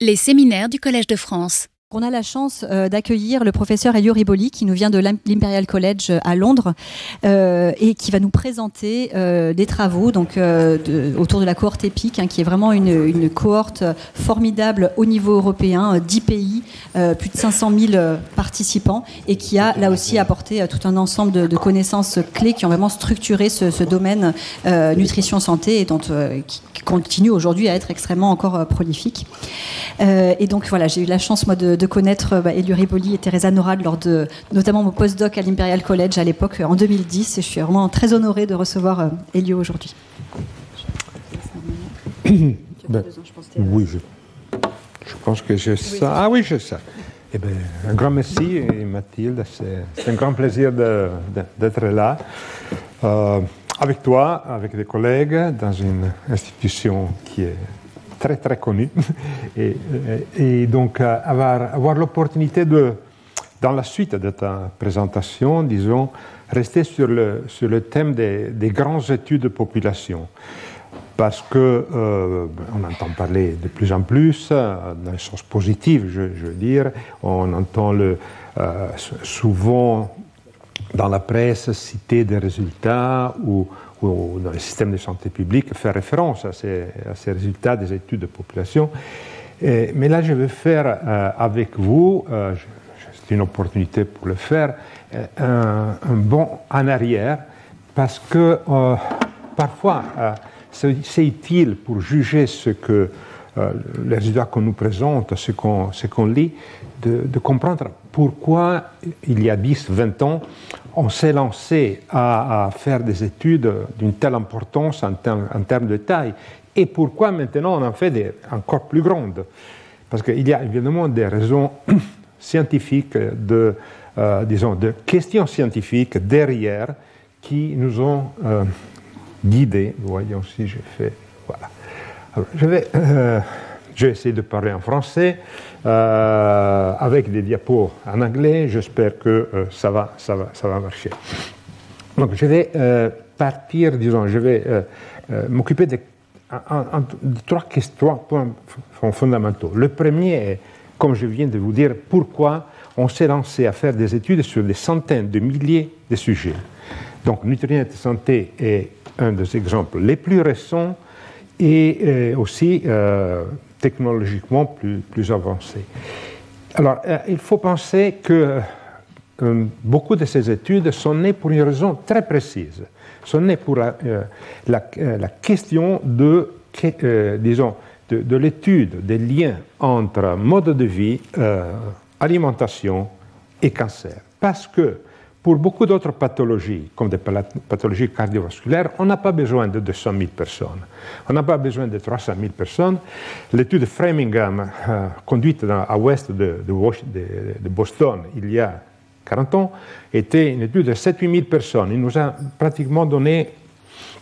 Les séminaires du Collège de France. On a la chance euh, d'accueillir le professeur Elio Riboli qui nous vient de l'Imperial College à Londres euh, et qui va nous présenter euh, des travaux donc autour de la cohorte EPIC hein, qui est vraiment une, cohorte formidable au niveau européen, 10 pays, plus de 500 000 participants et qui a là aussi apporté tout un ensemble de, connaissances clés qui ont vraiment structuré ce, ce domaine nutrition santé et dont, qui continue aujourd'hui à être extrêmement encore prolifique. et donc voilà, j'ai eu la chance moi de de connaître euh, bah, Elio Riboli et Teresa Norad lors de notamment mon postdoc à l'Imperial College à l'époque, en 2010. Et je suis vraiment très honorée de recevoir euh, Elio aujourd'hui. Ben, oui, je, je, pense que je sais. Ah oui, je sais. Eh bien, un grand merci, Mathilde. C'est un grand plaisir d'être là. Euh, avec toi, avec des collègues, dans une institution qui est très très connu. Et, et donc euh, avoir, l'opportunité de, dans la suite de ta présentation, disons, rester sur le, sur le thème des, des grandes études de population. Parce que euh, on entend parler de plus en plus, euh, dans le sens positif, je, veux dire, on entend le, euh, souvent dans la presse citer des résultats ou, ou dans le système de santé publique faire référence à ces, résultats des études de population. Mais là, je vais faire euh, avec vous, euh, c'est une opportunité pour le faire, euh, un, un bond en arrière, parce que parfois, c'est utile pour juger ce que les résultats qu'on nous présente, ce qu'on qu lit, de, de, comprendre pourquoi il y a 10, 20 ans, on s'est lancé à, faire des études d'une telle importance en, en, termes de taille et pourquoi maintenant on en fait des encore plus grandes? Parce qu'il y a évidemment des raisons scientifiques, de, euh, disons, de questions scientifiques derrière qui nous ont euh, guidés. Voyons si j'ai fait. Voilà. Alors, je vais. Euh, je vais essayer de parler en français euh, avec des diapos en anglais. J'espère que euh, ça, va, ça, va, ça va marcher. Donc, je vais euh, partir, disons, je vais m'occuper de, trois, points fondamentaux. Le premier est, comme je viens de vous dire, pourquoi on s'est lancé à faire des études sur des centaines de milliers de sujets. Donc, Nutrient Santé est un des exemples les plus récents et aussi technologiquement plus, plus. Alors, euh, il faut penser que euh, beaucoup de ces études sont nées pour une raison très précise. Sont nées pour la, euh, la, question de, disons, de l'étude des liens entre mode de vie, alimentation et cancer. Parce que pour beaucoup d'autres pathologies, comme des pathologies cardiovasculaires, on n'a pas besoin de 200 000 personnes. On n'a pas besoin de 300 000 personnes. L'étude Framingham, euh, conduite à l'ouest de, Boston il y a 40 ans, était une étude de 7-8 000 personnes. Il nous a pratiquement donné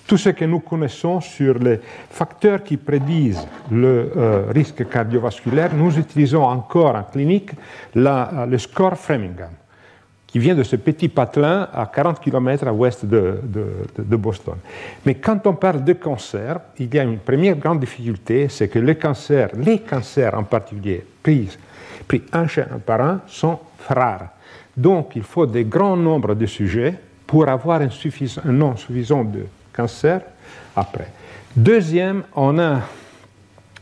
tout ce que nous connaissons sur les facteurs qui prédisent le euh, risque cardiovasculaire. Nous utilisons encore en clinique le score Framingham qui vient de ce petit patelin à 40 km à l'ouest de, Boston. Mais quand on parle de cancer, il y a une première grande difficulté, c'est que les cancers, les cancers en particulier, pris, pris un par un, sont rares. Donc il faut des grands nombres de sujets pour avoir un, un nombre suffisant de cancers après. Deuxième, on a,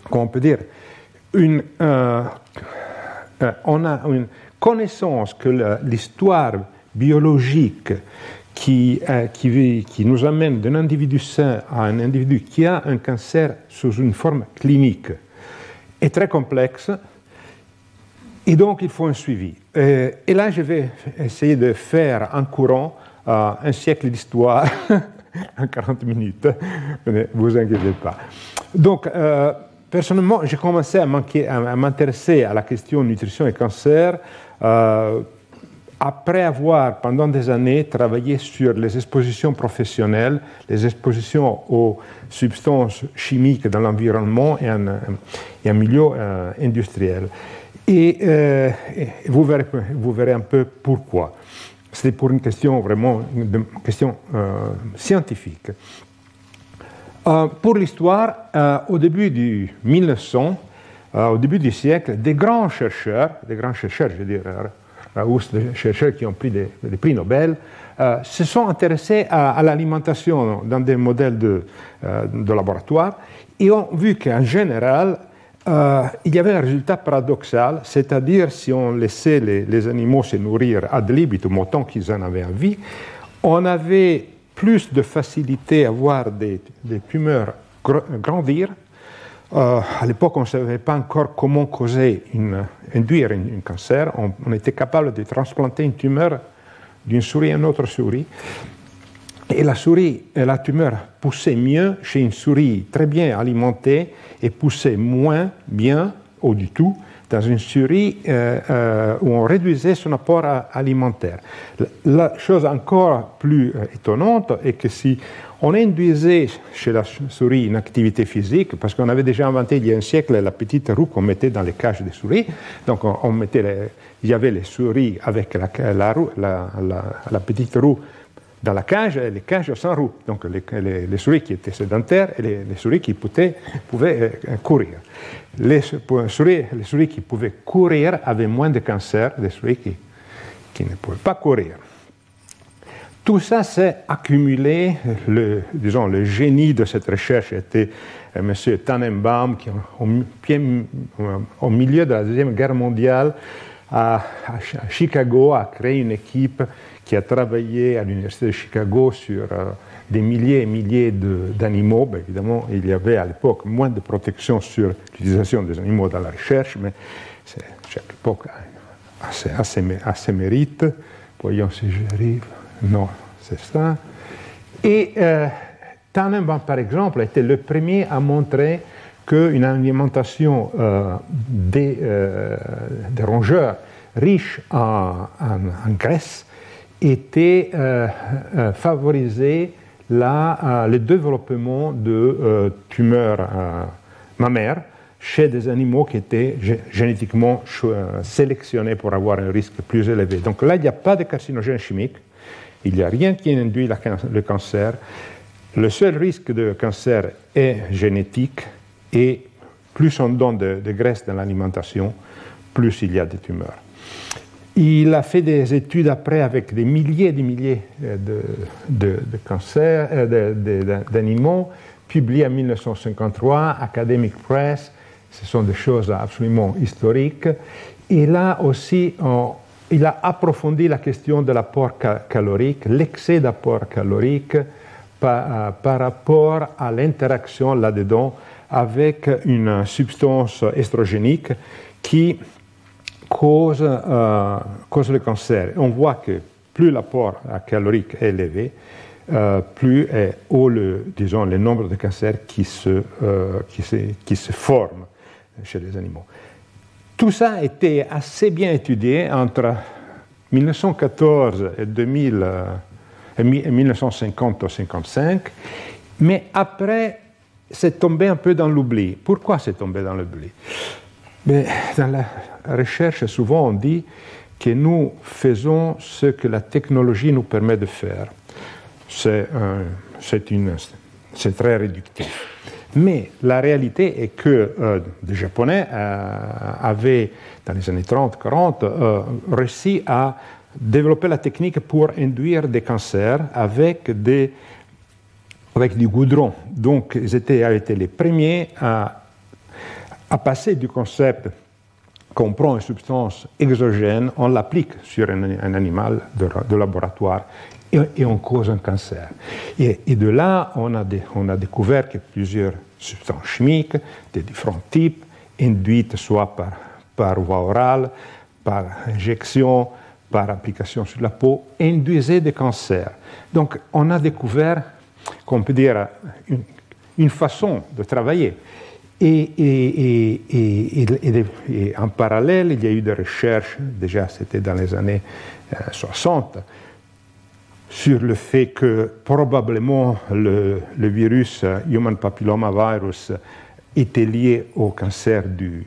comment peut dire, une, euh, euh, on a une connaissance que l'histoire biologique qui, euh, qui, nous amène d'un individu sain à un individu qui a un cancer sous une forme clinique est très complexe et donc il faut un suivi. Euh, et là, je vais essayer de faire en courant euh, un siècle d'histoire en 40 minutes. Ne vous inquiétez pas. Donc, euh, personnellement, j'ai commencé à m'intéresser à la question nutrition et cancer euh, après avoir pendant des années travaillé sur les expositions professionnelles, les expositions aux substances chimiques dans l'environnement et, en milieu euh, industriel. Et, euh, vous, verrez, un peu pourquoi. C'était pour une question vraiment, question scientifique. Euh, pour l'histoire, euh, au début du 1900, au début du siècle, des grands chercheurs, des grands chercheurs, je veux dire, des chercheurs qui ont pris des, prix Nobel, se sont intéressés à, l'alimentation dans des modèles de, de laboratoire et ont vu qu'en général, il y avait un résultat paradoxal, c'est-à-dire si on laissait les, animaux se nourrir ad libitum autant qu'ils en avaient envie, on avait plus de facilité à voir des, tumeurs grandir. Euh, à l'époque, on ne savait pas encore comment causer une, induire un cancer. On, était capable de transplanter une tumeur d'une souris à une autre souris. Et la souris, la tumeur poussait mieux chez une souris très bien alimentée et poussait moins bien, ou du tout, dans une souris euh, euh, où on réduisait son apport alimentaire. La chose encore plus euh, étonnante est que si on induisait chez la souris une activité physique, parce qu'on avait déjà inventé il y a un siècle la petite roue qu'on mettait dans les cages des souris, donc on, mettait il y avait les souris avec la petite roue dans la cage, les cages sans roue, donc les, souris qui étaient sédentaires et les, souris qui pouvaient, pouvaient courir. Les souris, les souris, qui pouvaient courir avaient moins de cancer les souris qui, ne pouvaient pas courir. Tout ça s'est accumulé. Le, disons, le génie de cette recherche était euh, M. Tannenbaum, qui, au, milieu de la Deuxième Guerre mondiale, à Chicago, a créé une équipe qui a travaillé à l'Université de Chicago sur euh, des milliers et milliers d'animaux. Ben, évidemment, il y avait à l'époque moins de protection sur l'utilisation des animaux dans la recherche, mais c'est à l'époque assez, assez, assez, mérite. Voyons si j'arrive. Non, c'est ça. Et euh, Tannenbaum, par exemple, a été le premier à montrer qu'une alimentation euh, des, euh, des, rongeurs riche en graisse était euh, euh, favoriser la, euh, le développement de tumeurs mammaires chez des animaux qui étaient génétiquement sélectionnés pour avoir un risque plus élevé. Donc là, il n'y a pas de carcinogène chimique, il n'y a rien qui induit le cancer. Le seul risque de cancer est génétique et plus on donne de, de graisse dans l'alimentation, plus il y a de tumeurs. Il a fait des études après avec des milliers et des milliers euh, de, cancers, euh, d'animaux, publiés en 1953, Academic Press. Ce sont des choses absolument historiques. Et là aussi, il a approfondi la question de l'apport calorique, l'excès d'apport calorique par, euh, par, rapport à l'interaction là-dedans avec une substance estrogénique qui cause, euh, cause le cancer. On voit que plus l'apport calorique est élevé, euh, plus est haut le, disons, le nombre de cancers qui se, euh, qui, se, qui se forment chez les animaux. Tout ça a été assez bien étudié entre 1914 et, 2000, et 1950 55, mais après, c'est tombé un peu dans l'oubli. Pourquoi c'est tombé dans l'oubli? Mais Dans la recherche, souvent on dit que nous faisons ce que la technologie nous permet de faire. C'est très réductif. Mais la réalité est que euh, les Japonais euh, avaient, dans les années 30-40, euh, réussi à développer la technique pour induire des cancers avec, du goudron. Donc, ils étaient, avaient été les premiers à, à passer du concept qu'on prend une substance exogène, on l'applique sur un, animal de, laboratoire et, on cause un cancer. Et, de là, on a, découvert que plusieurs substances chimiques de différents types, induites soit par, voie orale, par injection, par application sur la peau, induisaient des cancers. Donc on a découvert, qu'on peut dire, une façon de travailler et, en parallèle, il y a eu des recherches, déjà c'était dans les années 60, euh, sur le fait que probablement le, virus euh, Human Papilloma Virus était lié au cancer du,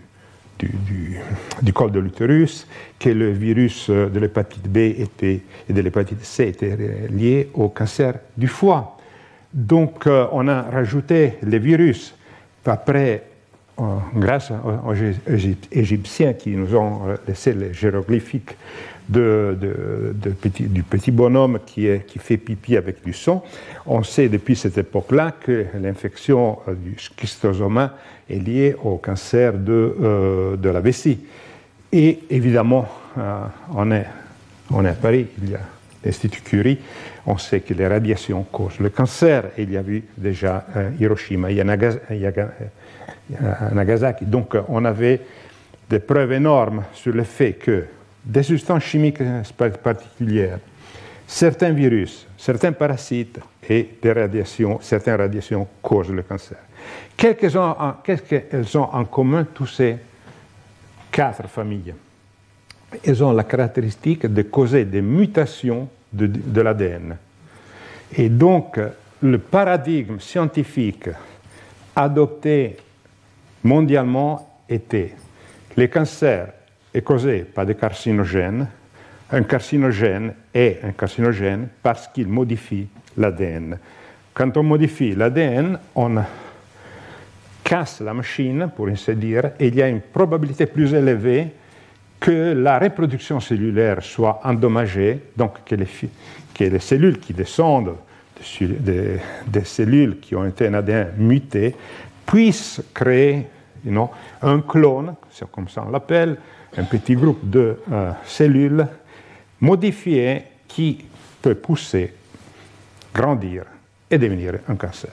col de l'utérus, que le virus euh, de l'hépatite B et de l'hépatite C était lié au cancer du foie. Donc on a rajouté les virus après grâce aux, Égyptiens qui nous ont laissé les hiéroglyphiques de, du petit bonhomme qui, fait pipi avec du sang, on sait depuis cette époque-là que l'infection du schistosoma est liée au cancer de, de la vessie. Et évidemment, on, est, on est à Paris, il y a l'Institut Curie, on sait que les radiations causent le cancer. Il y a eu déjà euh, Hiroshima, y a Nagasaki. Donc on avait des preuves énormes sur le fait que des substances chimiques particulières, certains virus, certains parasites et des radiations, certaines radiations causent le cancer. Qu'est-ce qu'elles ont en commun, tous ces quatre familles? Elles ont la caractéristique de causer des mutations de, l'ADN. Et donc, le paradigme scientifique adopté mondialement était les cancers est causé par des carcinogènes. Un carcinogène est un carcinogène parce qu'il modifie l'ADN. Quand on modifie l'ADN, on casse la machine, pour ainsi dire, et il y a une probabilité plus élevée que la reproduction cellulaire soit endommagée, donc que les, cellules qui descendent des, cellules qui ont été un ADN muté puissent créer you un clone, c'est comme ça on l'appelle, un petit groupe de euh, cellules modifiées qui peut pousser, grandir et devenir un cancer.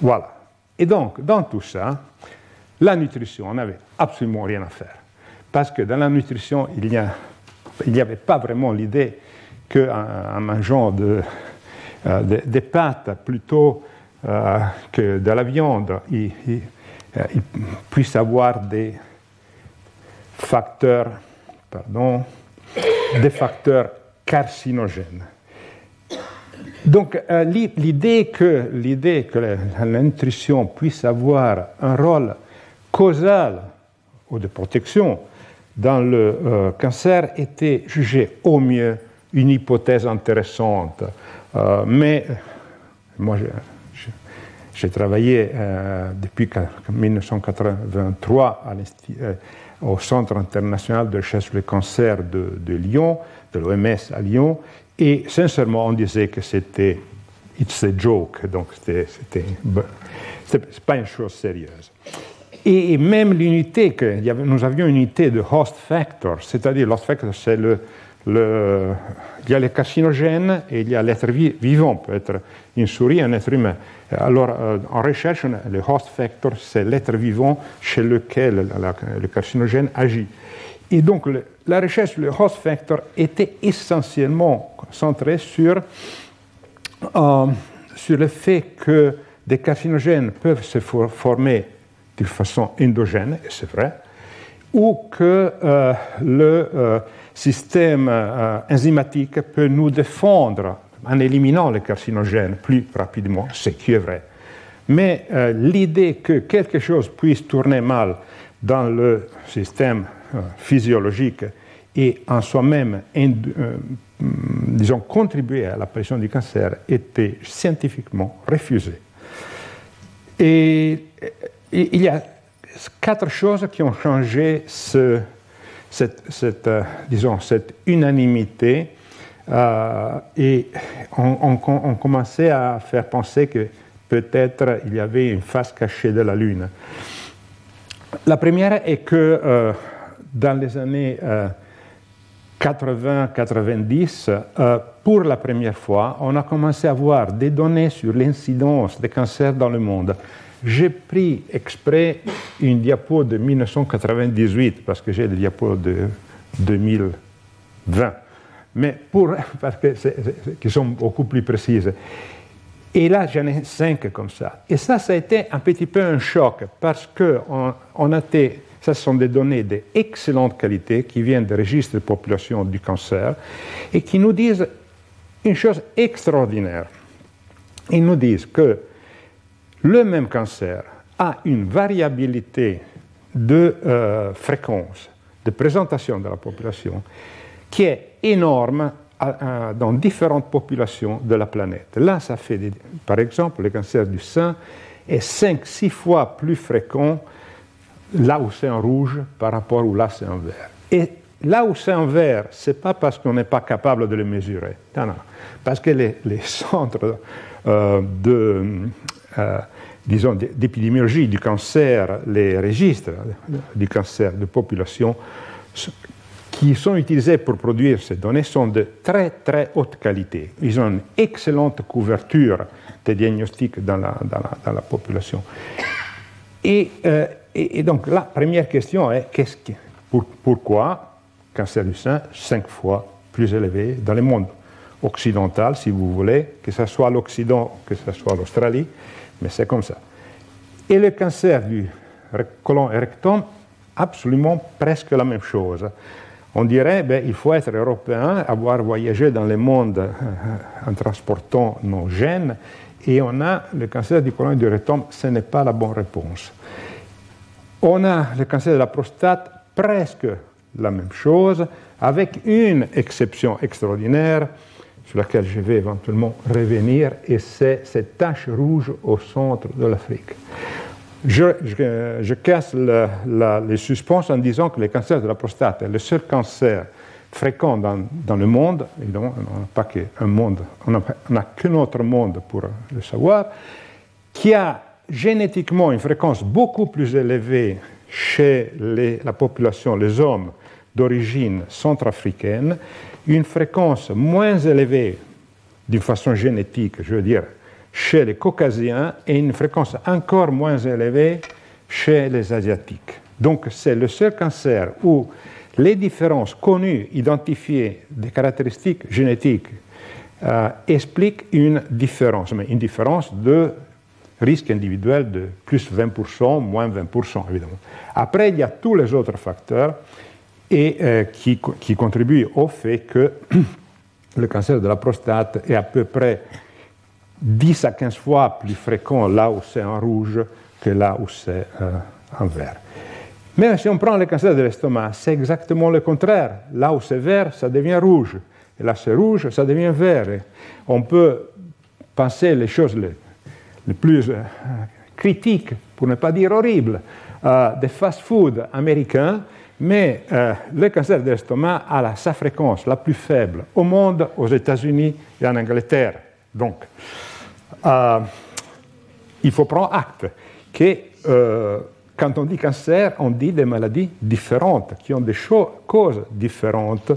Voilà. Et donc, dans tout ça, la nutrition, on n'avait absolument rien à faire. Parce que dans la nutrition, il n'y avait pas vraiment l'idée qu'en mangeant de, euh, des pâtes plutôt euh, que de la viande, il, il, puisse avoir des facteurs, pardon, des facteurs carcinogènes. Donc euh, l'idée que, l'idée que la, nutrition puisse avoir un rôle causal ou de protection dans le euh, cancer était jugée au mieux une hypothèse intéressante. Euh, mais moi, j'ai travaillé depuis 1983 à au Centre international de recherche sur le cancer de, de Lyon, de l'OMS à Lyon, et sincèrement, on disait que c'était it's a joke, donc c'était pas une chose sérieuse. Et même l'unité, que nous avions une unité de host factor, c'est-à-dire l'host factor, c'est le, le, il y a les carcinogènes et il y a l'être vivant, peut être une souris, un être humain. Alors, euh, en recherche, le host factor, c'est l'être vivant chez lequel le carcinogène agit. Et donc, la recherche le host factor était essentiellement centrée sur, euh, sur le fait que des carcinogènes peuvent se former de façon endogène, et c'est vrai, ou que euh, le système enzymatique peut nous défendre en éliminant les carcinogènes plus rapidement, ce qui est vrai. Mais euh, l'idée que quelque chose puisse tourner mal dans le système euh, physiologique et en soi-même, euh, disons, contribuer à l'apparition du cancer était scientifiquement refusée. Et, il y a quatre choses qui ont changé ce, cette, cette disons, cette unanimité euh, et on, commençait à faire penser que peut-être il y avait une face cachée de la Lune. La première est que euh, dans les années 80-90, euh, pour la première fois, on a commencé à voir des données sur l'incidence des cancers dans le monde. J'ai pris exprès une diapo de 1998 parce que j'ai des diapos de 2020 mais pour, parce que qui sont beaucoup plus précises. Et là, j'en ai cinq comme ça. Et ça, ça a été un petit peu un choc, parce que on, a été, ça sont des données d'excellente qualité qui viennent des registres de population du cancer et qui nous disent une chose extraordinaire. Ils nous disent que le même cancer a une variabilité de euh, fréquence, de présentation de la population, qui est énorme dans différentes populations de la planète. Là, ça fait, par exemple, le cancer du sein est 5-6 fois plus fréquent là où c'est en rouge par rapport où là c'est en vert. Et là où c'est en vert, ce n'est pas parce qu'on n'est pas capable de le mesurer. Non, non. Parce que les, centres euh, de, disons, d'épidémiologie du cancer, les registres du cancer de population qui sont utilisés pour produire ces données sont de très très haute qualité. Ils ont une excellente couverture des diagnostics dans la, dans la, dans la population. Et, euh, donc la première question est -ce pour, pourquoi cancer du sein cinq fois plus élevé dans le monde occidental, si vous voulez, que ce soit l'Occident, que ce soit l'Australie, mais c'est comme ça. Et le cancer du colon et rectum, absolument presque la même chose. On dirait ben, faut être européen, avoir voyagé dans le monde euh, en transportant nos gènes, et on a le cancer du colon et du rectum, ce n'est pas la bonne réponse. On a le cancer de la prostate, presque la même chose, avec une exception extraordinaire sur laquelle je vais éventuellement revenir, et c'est cette tache rouge au centre de l'Afrique. Je, casse les suspens en disant que le cancer de la prostate est le seul cancer fréquent dans, le monde, évidemment, on n'a pas qu'un monde, on n'a qu'un autre monde pour le savoir, qui a génétiquement une fréquence beaucoup plus élevée chez la population, les hommes d'origine centrafricaine, une fréquence moins élevée d'une façon génétique, je veux dire, chez les caucasiens et une fréquence encore moins élevée chez les asiatiques. Donc c'est le seul cancer où les différences connues, identifiées des caractéristiques génétiques euh, expliquent une différence, mais une différence de risque individuel de plus 20%, moins 20%, évidemment. Après, il y a tous les autres facteurs et, euh, qui, contribuent au fait que le cancer de la prostate est à peu près 10 à 15 fois plus fréquent là où c'est en rouge que là où c'est euh, en vert. Mais si on prend le cancer de l'estomac, c'est exactement le contraire. Là où c'est vert, ça devient rouge. Et là, c'est rouge, ça devient vert. on peut penser les choses les, plus euh, critiques, pour ne pas dire horribles, euh, des fast-food américains, mais le cancer de l'estomac a sa fréquence la plus faible au monde, aux États-Unis et en Angleterre. Donc, euh, il faut prendre acte que euh, quand on dit cancer, on dit des maladies différentes, qui ont des causes différentes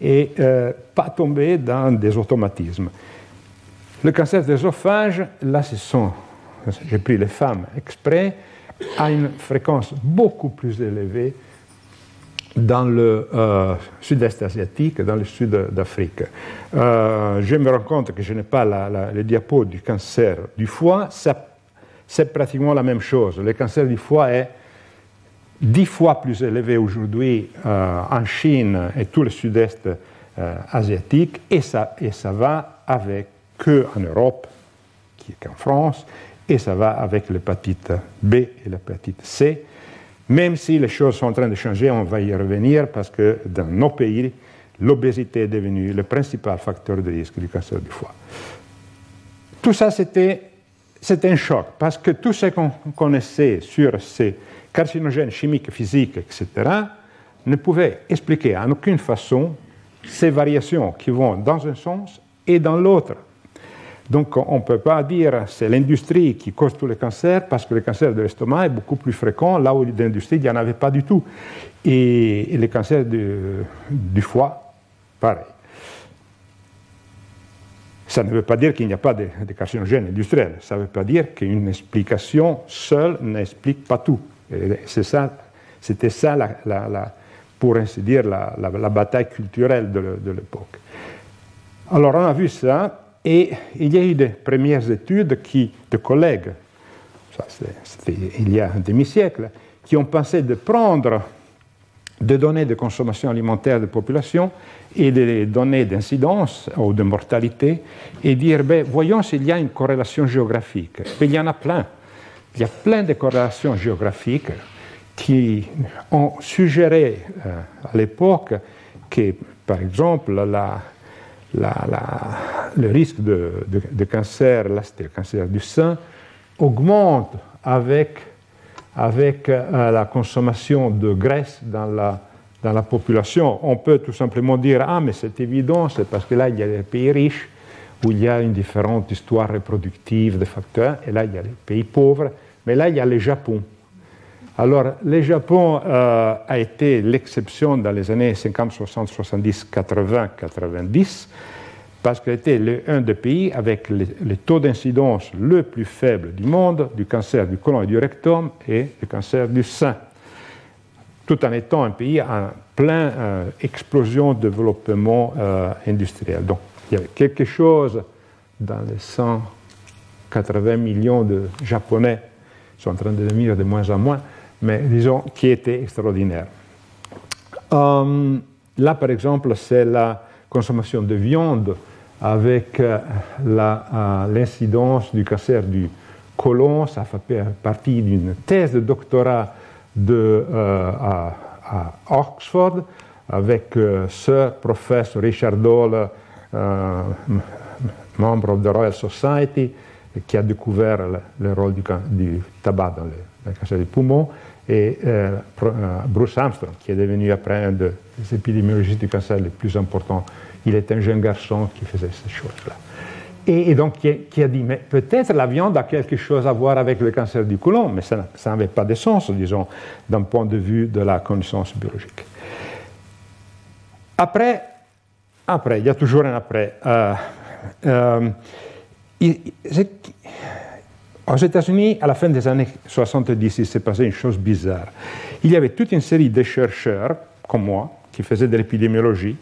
et euh, pas tomber dans des automatismes. Le cancer d'œsophage, là, ce sont, j'ai pris les femmes exprès, a une fréquence beaucoup plus élevée dans le euh, sud-est asiatique, dans le sud d'Afrique. Euh, je me rends compte que je n'ai pas la, le diapo du cancer du foie, c'est pratiquement la même chose. Le cancer du foie est dix fois plus élevé aujourd'hui euh, en Chine et tout le sud-est asiatique, et ça, et ça va avec que en Europe, qui est qu'en France, et ça va avec l'hépatite B et l'hépatite C même si les choses sont en train de changer, on va y revenir parce que dans nos pays, l'obésité est devenue le principal facteur de risque du cancer du foie. Tout ça, c'était un choc parce que tout ce qu'on connaissait sur ces carcinogènes chimiques, physiques, etc., ne pouvait expliquer en aucune façon ces variations qui vont dans un sens et dans l'autre. Donc on ne peut pas dire c'est l'industrie qui cause tous les cancers parce que le cancer de l'estomac est beaucoup plus fréquent là où l'industrie, il n'y en avait pas du tout. Et, le cancer du, foie, pareil. Ça ne veut pas dire qu'il n'y a pas de, carcinogènes industriels. Ça ne veut pas dire qu'une explication seule n'explique pas tout. c'était ça, pour ainsi dire, la, bataille culturelle de l'époque. Alors on a vu ça, et il y a eu des premières études qui, de collègues, c'était il y a un demi-siècle, qui ont pensé de prendre des données de consommation alimentaire de population et des données d'incidence ou de mortalité et dire, ben, voyons s'il y a une corrélation géographique. il y en a plein. Il y a plein de corrélations géographiques qui ont suggéré euh, à l'époque que, par exemple, la, le risque de, cancer, là le cancer du sein, augmente avec avec la consommation de graisse dans la, dans la population. On peut tout simplement dire Ah, mais c'est évident, c'est parce que là, il y a des pays riches où il y a une différente histoire reproductive des facteurs, et là, il y a les pays pauvres, mais là, il y a le Japon. Alors, le Japon euh, a été l'exception dans les années 50, 60, 70, 80, 90, parce qu'il était un des pays avec le, taux d'incidence le plus faible du monde du cancer du côlon et du rectum et du cancer du sein, tout en étant un pays en pleine euh, explosion de développement euh, industriel. Donc, il y avait quelque chose dans les 180 millions de Japonais, qui sont en train de devenir de moins en moins, mais disons qui était extraordinaire. Euh, là, par exemple, c'est la consommation de viande avec euh, euh, l'incidence du cancer du côlon. Ça fait partie d'une thèse de doctorat de, à, Oxford avec Sir Professor Richard Dole, membre de la Royal Society, qui a découvert le, rôle du tabac dans le, cancer du poumon, et euh, Bruce Armstrong, qui est devenu après un des épidémiologistes du cancer les plus importants il était un jeune garçon qui faisait ces choses-là. Et, donc, qui, a dit, mais peut-être la viande a quelque chose à voir avec le cancer du côlon, mais ça n'avait pas de sens, disons, d'un point de vue de la connaissance biologique. Après, après, il y a toujours un après. Euh, euh, aux États-Unis, à la fin des années 70, il s'est passé une chose bizarre. Il y avait toute une série de chercheurs, comme moi, qui faisaient de l'épidémiologie,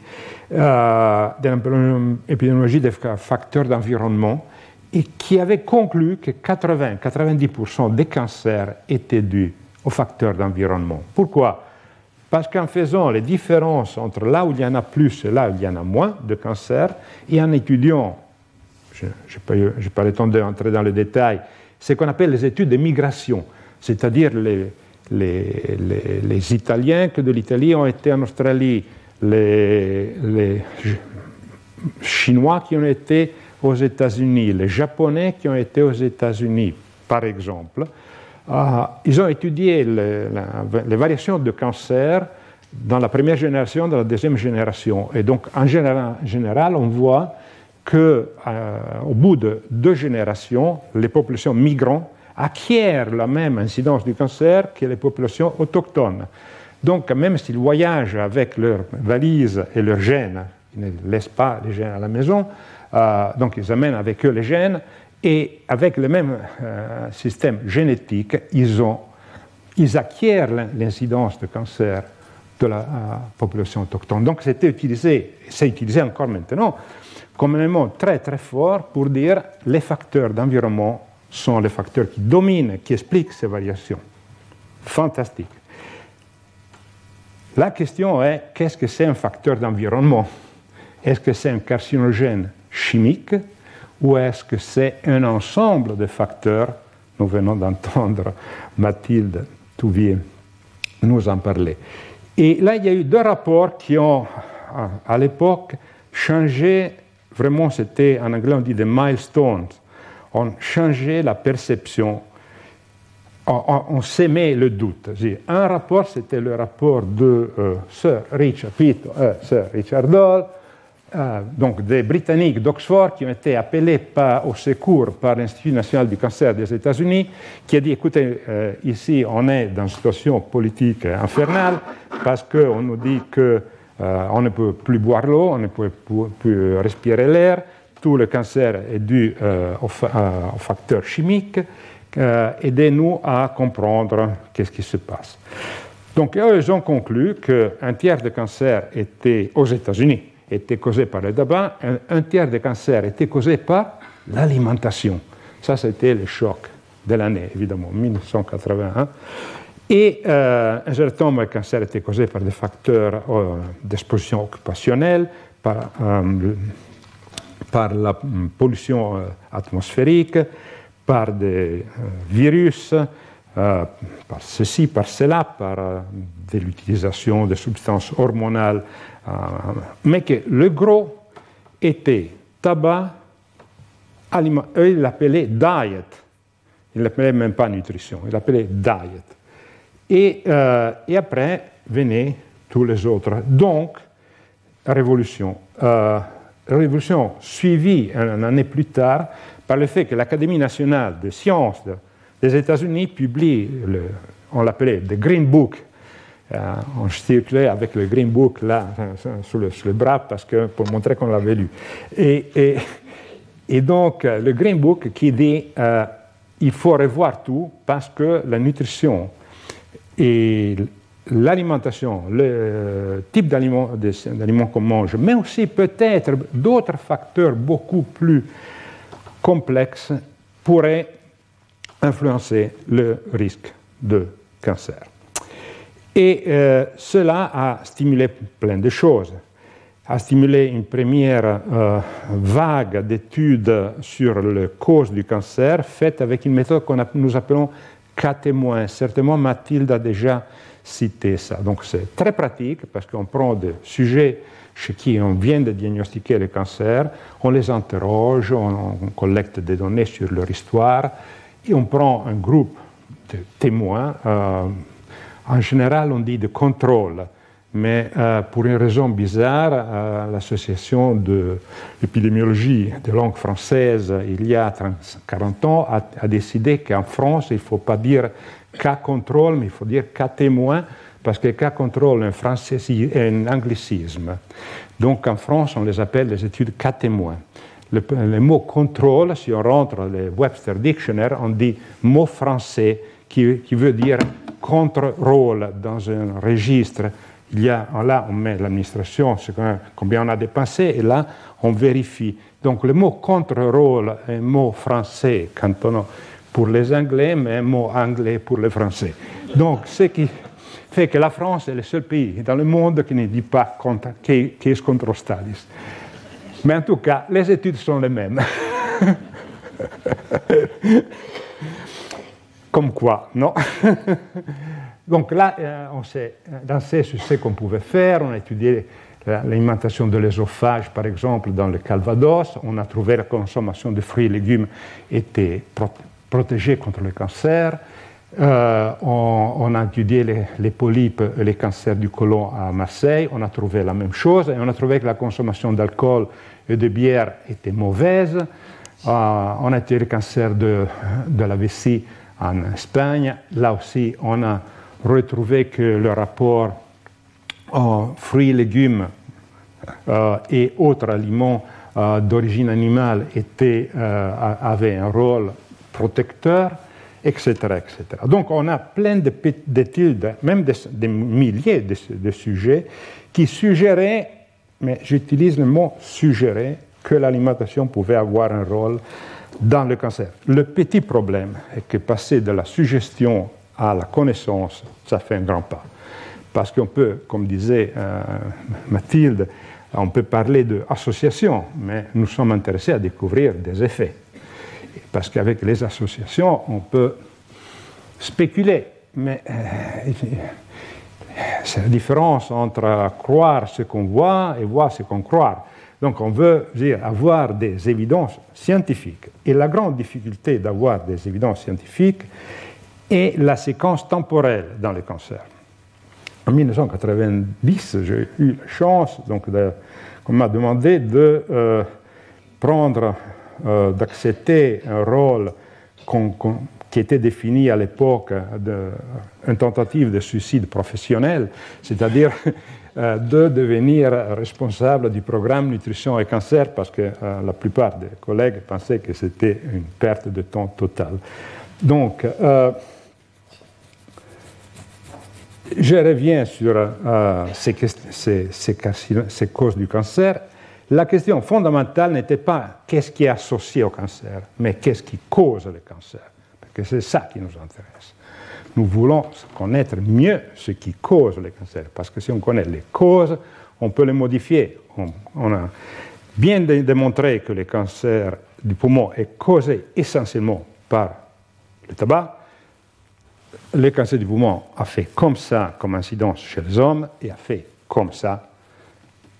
euh, de l'épidémiologie des facteurs d'environnement, et qui avaient conclu que 80-90% des cancers étaient dus aux facteurs d'environnement. Pourquoi? Parce qu'en faisant les différences entre là où il y en a plus et là où il y en a moins de cancers, et en étudiant, je n'ai pas, le temps d'entrer dans le détail, ce qu'on appelle les études de migration, c'est-à-dire les, Italiens que de l'Italie ont été en Australie, les, Chinois qui ont été aux États-Unis, les Japonais qui ont été aux États-Unis, par exemple. Ah, ils ont étudié les, variations de cancer dans la première génération, dans la deuxième génération. Et donc, en général on voit qu'au euh, bout de deux générations, les populations migrantes acquièrent la même incidence du cancer que les populations autochtones. Donc, même s'ils voyagent avec leurs valises et leurs gènes, ils ne laissent pas les gènes à la maison, euh, donc ils amènent avec eux les gènes, et avec le même euh, système génétique, ils, acquièrent l'incidence de cancer de la euh, population autochtone. Donc, c'était utilisé, c'est utilisé encore maintenant, comme un élément très très fort pour dire les facteurs d'environnement sont les facteurs qui dominent, qui expliquent ces variations. Fantastique. La question est, qu'est-ce que c'est un facteur d'environnement? Est-ce que c'est un carcinogène chimique ou est-ce que c'est un ensemble de facteurs? Nous venons d'entendre Mathilde Touvier nous en parler. Et là, il y a eu deux rapports qui ont, à l'époque, changé, vraiment, c'était en anglais on dit des milestones, ont changé la perception, on, s'aimait le doute. Un rapport, c'était le rapport de euh, Sir Richard, euh, Sir Richard Doll, euh, donc des Britanniques d'Oxford qui ont été appelés au secours par l'Institut national du cancer des États-Unis, qui a dit écoutez, ici on est dans une situation politique infernale parce qu'on nous dit qu'on ne peut plus boire l'eau, on ne peut plus respirer l'air, tout le cancer est dû euh, aux, facteurs chimiques. Euh, aidez-nous à comprendre qu'est-ce qui se passe. Donc, ils ont conclu qu'un tiers des cancers était, aux États-Unis était causé par le tabac, un, tiers des cancers était causé par l'alimentation. Ça, c'était le choc de l'année, évidemment, 1981. Et euh, un certain nombre de cancers étaient causés par des facteurs d'exposition occupationnelle, par par la pollution euh, atmosphérique, par des euh, virus, euh, par ceci, par cela, par l'utilisation de substances hormonales, mais que le gros était tabac, aliment, eux ils l'appelaient diet, ils l'appelaient même pas nutrition, ils l'appelaient diet. Et, et après venaient tous les autres. Donc, révolution. révolution suivie une année plus tard par le fait que l'Académie nationale des sciences des États-Unis publie, on l'appelait The Green Book, euh, on circulait avec le Green Book là, sur le, bras parce que, pour montrer qu'on l'avait lu. Et, donc, le Green Book qui dit euh, il faut revoir tout parce que la nutrition et l'alimentation, le euh, type d'aliments qu'on mange, mais aussi peut-être d'autres facteurs beaucoup plus complexes pourraient influencer le risque de cancer. Et euh, cela a stimulé plein de choses. A stimulé une première euh, vague d'études sur les causes du cancer, faite avec une méthode que nous appelons cas témoins. Certainement, Mathilde a déjà cité ça. Donc, c'est très pratique parce qu'on prend des sujets chez qui on vient de diagnostiquer le cancer, on les interroge, on, collecte des données sur leur histoire et on prend un groupe de témoins. Euh, en général, on dit de contrôle, mais euh, pour une raison bizarre, euh, l'association de l'épidémiologie de langue française, il y a 30, 40 ans, a, décidé qu'en France, il ne faut pas dire cas contrôle, mais il faut dire cas témoin, parce que cas contrôle est un, anglicisme. Donc en France, on les appelle les études cas témoins. Le, le, mot contrôle, si on rentre dans le Webster Dictionary, on dit mot français qui, qui veut dire contre-rôle dans un registre. Il y a, là, on met l'administration, combien on a dépensé, et là, on vérifie. Donc, le mot contre-rôle est un mot français pour les Anglais, mais un mot anglais pour les Français. Donc, ce qui fait que la France est le seul pays dans le monde qui ne dit pas case control studies. Mais en tout cas, les études sont les mêmes. Comme quoi, non? Donc là, euh, on s'est lancé sur ce qu'on pouvait faire. On a étudié l'alimentation de l'ésophage, par exemple, dans le Calvados. On a trouvé que la consommation de fruits et légumes était protégée contre le cancer. Euh, on, a étudié les, polypes et les cancers du côlon à Marseille. On a trouvé la même chose et on a trouvé que la consommation d'alcool et de bière était mauvaise. Euh, on a étudié le cancer de, de la vessie en Espagne. Là aussi, on a retrouvé que le rapport en fruits légumes euh, et autres aliments euh, d'origine animale était, euh, avait un rôle protecteur, etc., etc. Donc on a plein d'études, même des, milliers de, sujets, qui suggéraient, mais j'utilise le mot suggérer, que l'alimentation pouvait avoir un rôle dans le cancer. Le petit problème est que passer de la suggestion à la connaissance, ça fait un grand pas. Parce qu'on peut, comme disait euh, Mathilde, on peut parler d'association, mais nous sommes intéressés à découvrir des effets. Parce qu'avec les associations, on peut spéculer, mais euh, c'est la différence entre croire ce qu'on voit et voir ce qu'on croit. Donc on veut dire, avoir des évidences scientifiques. Et la grande difficulté d'avoir des évidences scientifiques est la séquence temporelle dans le cancer. En 1990, j'ai eu la chance, donc, on m'a demandé de euh, prendre, euh, d'accepter un rôle qu qu qui était défini à l'époque d'une tentative de suicide professionnel, c'est-à-dire Euh, de devenir responsable du programme nutrition et cancer parce que la plupart des collègues pensaient que c'était une perte de temps totale. Donc, je reviens sur euh, ces, causes du cancer. La question fondamentale n'était pas qu'est-ce qui est associé au cancer, mais qu'est-ce qui cause le cancer, parce que c'est ça qui nous intéresse nous voulons connaître mieux ce qui cause le cancer, parce que si on connaît les causes, on peut les modifier. On a bien démontré que le cancer du poumon est causé essentiellement par le tabac. Le cancer du poumon a fait comme ça comme incidence chez les hommes et a fait comme ça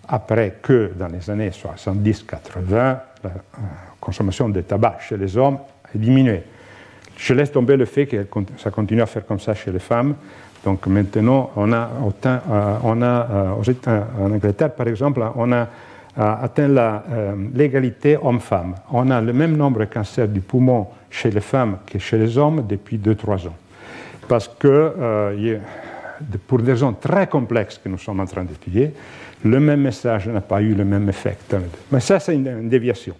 après que dans les années 70-80, la consommation de tabac chez les hommes a diminué je laisse tomber le fait que ça continue à faire comme ça chez les femmes. Donc maintenant, on a, euh, on a en Angleterre, par exemple, on a atteint l'égalité homme-femme. On a le même nombre de cancers du poumon chez les femmes que chez les hommes depuis 2-3 ans. Parce que, pour des raisons très complexes que nous sommes en train d'étudier, le même message n'a pas eu le même effet. Mais ça, c'est une, déviation.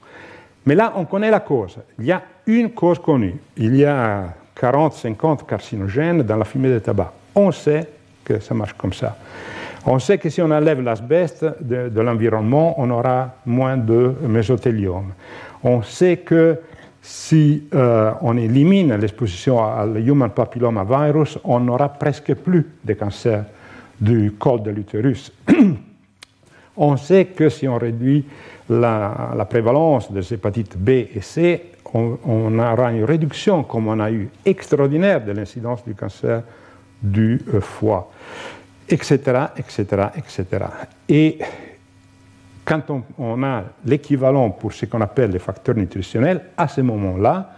Mais là, on connaît la cause. Il y a une cause connue. Il y a 40-50 carcinogènes dans la fumée de tabac. On sait que ça marche comme ça. On sait que si on enlève l'asbeste de, l'environnement, on aura moins de mésothélium. On sait que si euh, on élimine l'exposition à l'human papilloma virus, on n'aura presque plus de cancer du col de l'utérus. On sait que si on réduit la, prévalence des hépatites B et C, on, aura une réduction, comme on a eu, extraordinaire de l'incidence du cancer du euh, foie, etc., etc., etc. Et quand on, a l'équivalent pour ce qu'on appelle les facteurs nutritionnels, à ce moment-là,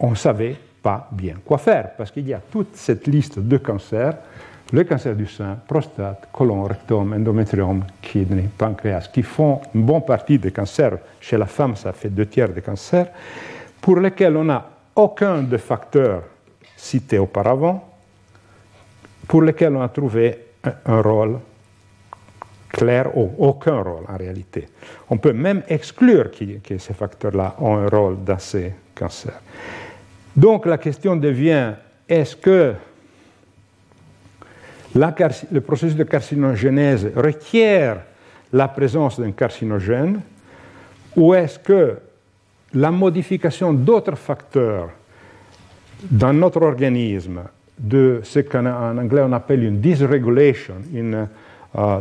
on ne savait pas bien quoi faire, parce qu'il y a toute cette liste de cancers le cancer du sein, prostate, colon, rectum, endométrium, kidney, pancréas, qui font une bonne partie des cancers. Chez la femme, ça fait deux tiers des cancers, pour lesquels on n'a aucun des facteurs cités auparavant, pour lesquels on a trouvé un, rôle clair aucun rôle en réalité. On peut même exclure que ces facteurs-là ont un rôle dans ces cancers. Donc la question devient, est-ce que le processus de carcinogénèse requiert la présence d'un carcinogène ou est-ce que la modification d'autres facteurs dans notre organisme, de ce qu'en anglais on appelle une dysregulation, une euh,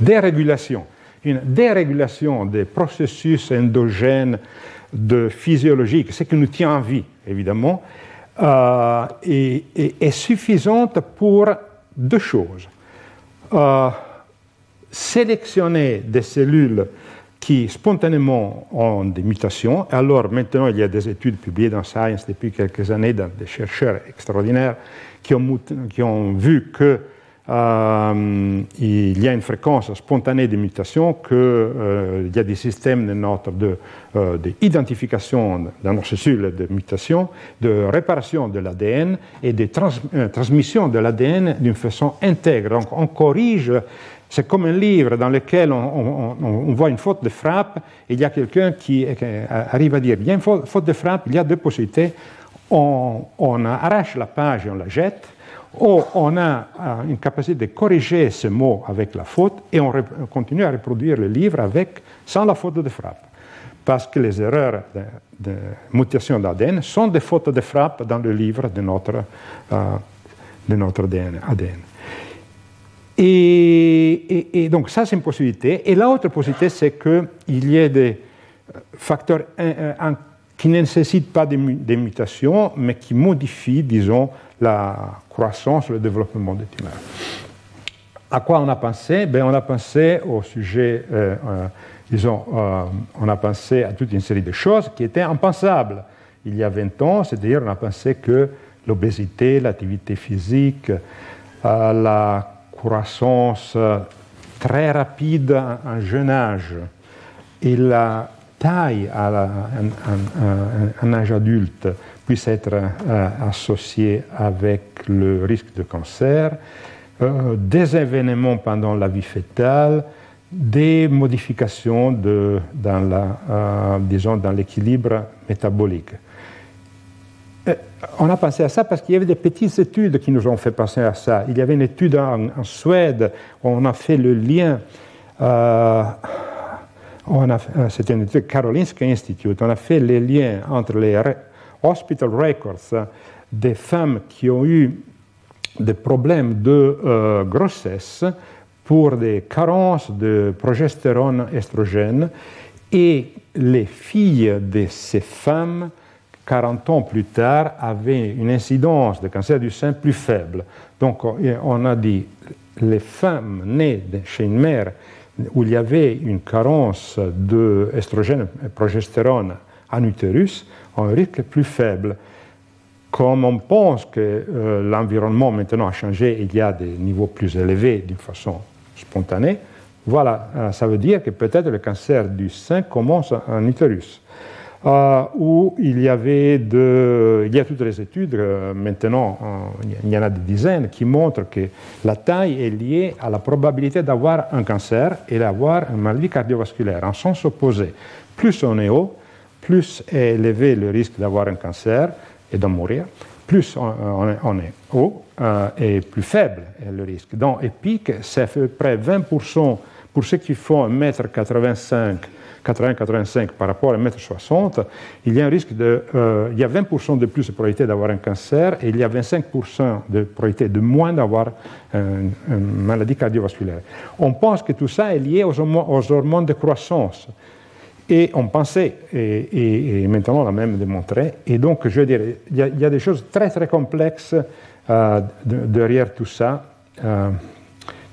dérégulation, une dérégulation des processus endogènes de physiologique, ce qui nous tient en vie, évidemment, euh, est, suffisante pour deux choses. Euh, sélectionner des cellules qui spontanément ont des mutations. Alors maintenant, il y a des études publiées dans Science depuis quelques années dans des chercheurs extraordinaires qui ont, vu que euh, il y a une fréquence spontanée de mutation, qu'il euh, y a des systèmes d'identification de de dans nos cellules de mutation, de réparation de l'ADN et de euh, transmission de l'ADN d'une façon intègre. Donc on corrige, c'est comme un livre dans lequel on, voit une faute de frappe, et il y a quelqu'un qui, arrive à dire, il y a une faute de frappe, il y a deux possibilités, on, arrache la page et on la jette, ou on a euh, une capacité de corriger ce mot avec la faute et on, continue à reproduire le livre avec, sans la faute de frappe. Parce que les erreurs de, mutation d'ADN sont des fautes de frappe dans le livre de notre, euh, de notre ADN. Et, donc ça, c'est une possibilité. Et l'autre possibilité, c'est qu'il y ait des facteurs qui ne nécessitent pas de, de mutations, mais qui modifient, disons, la croissance, le développement des tumeurs. À quoi on a pensé? Ben, On a pensé au sujet, euh, euh, disons, euh, on a pensé à toute une série de choses qui étaient impensables il y a 20 ans, c'est-à-dire on a pensé que l'obésité, l'activité physique, la croissance très rapide en jeune âge et la taille à un âge adulte puisse être euh, associé avec le risque de cancer, euh, des événements pendant la vie fétale, des modifications de, euh, dans l'équilibre métabolique. On a pensé à ça parce qu'il y avait des petites études qui nous ont fait penser à ça. Il y avait une étude en, Suède où on a fait le lien. c'était une étude Karolinska Institute. On a fait les liens entre les hospital records des femmes qui ont eu des problèmes de euh, grossesse pour des carences de progestérone estrogène et les filles de ces femmes, 40 ans plus tard, avaient une incidence de cancer du sein plus faible. Donc on a dit, les femmes nées chez une mère où il y avait une carence d'estrogène et progestérone en utérus ont un risque plus faible. Comme on pense que euh, l'environnement maintenant a changé, il y a des niveaux plus élevés d'une façon spontanée, voilà, euh, ça veut dire que peut-être le cancer du sein commence en utérus. Euh, où il y avait de, il y a toutes les études, euh, maintenant il y en a des dizaines, qui montrent que la taille est liée à la probabilité d'avoir un cancer et d'avoir une maladie cardiovasculaire, en sens opposé. Plus on est haut, plus est élevé le risque d'avoir un cancer et d'en mourir, plus on, est haut et plus faible est le risque. Dans EPIC, c'est à peu près 20% pour ceux qui font 1m85, 80-85 par rapport à 1m60, il y a un risque de. Euh, il y a 20% de plus de probabilité d'avoir un cancer et il y a 25% de probabilité de moins d'avoir une, maladie cardiovasculaire. On pense que tout ça est lié aux, hormones de croissance. Et on pensait, et, maintenant on l'a même démontré, et donc je veux dire, il y a, des choses très très complexes euh, derrière tout ça euh,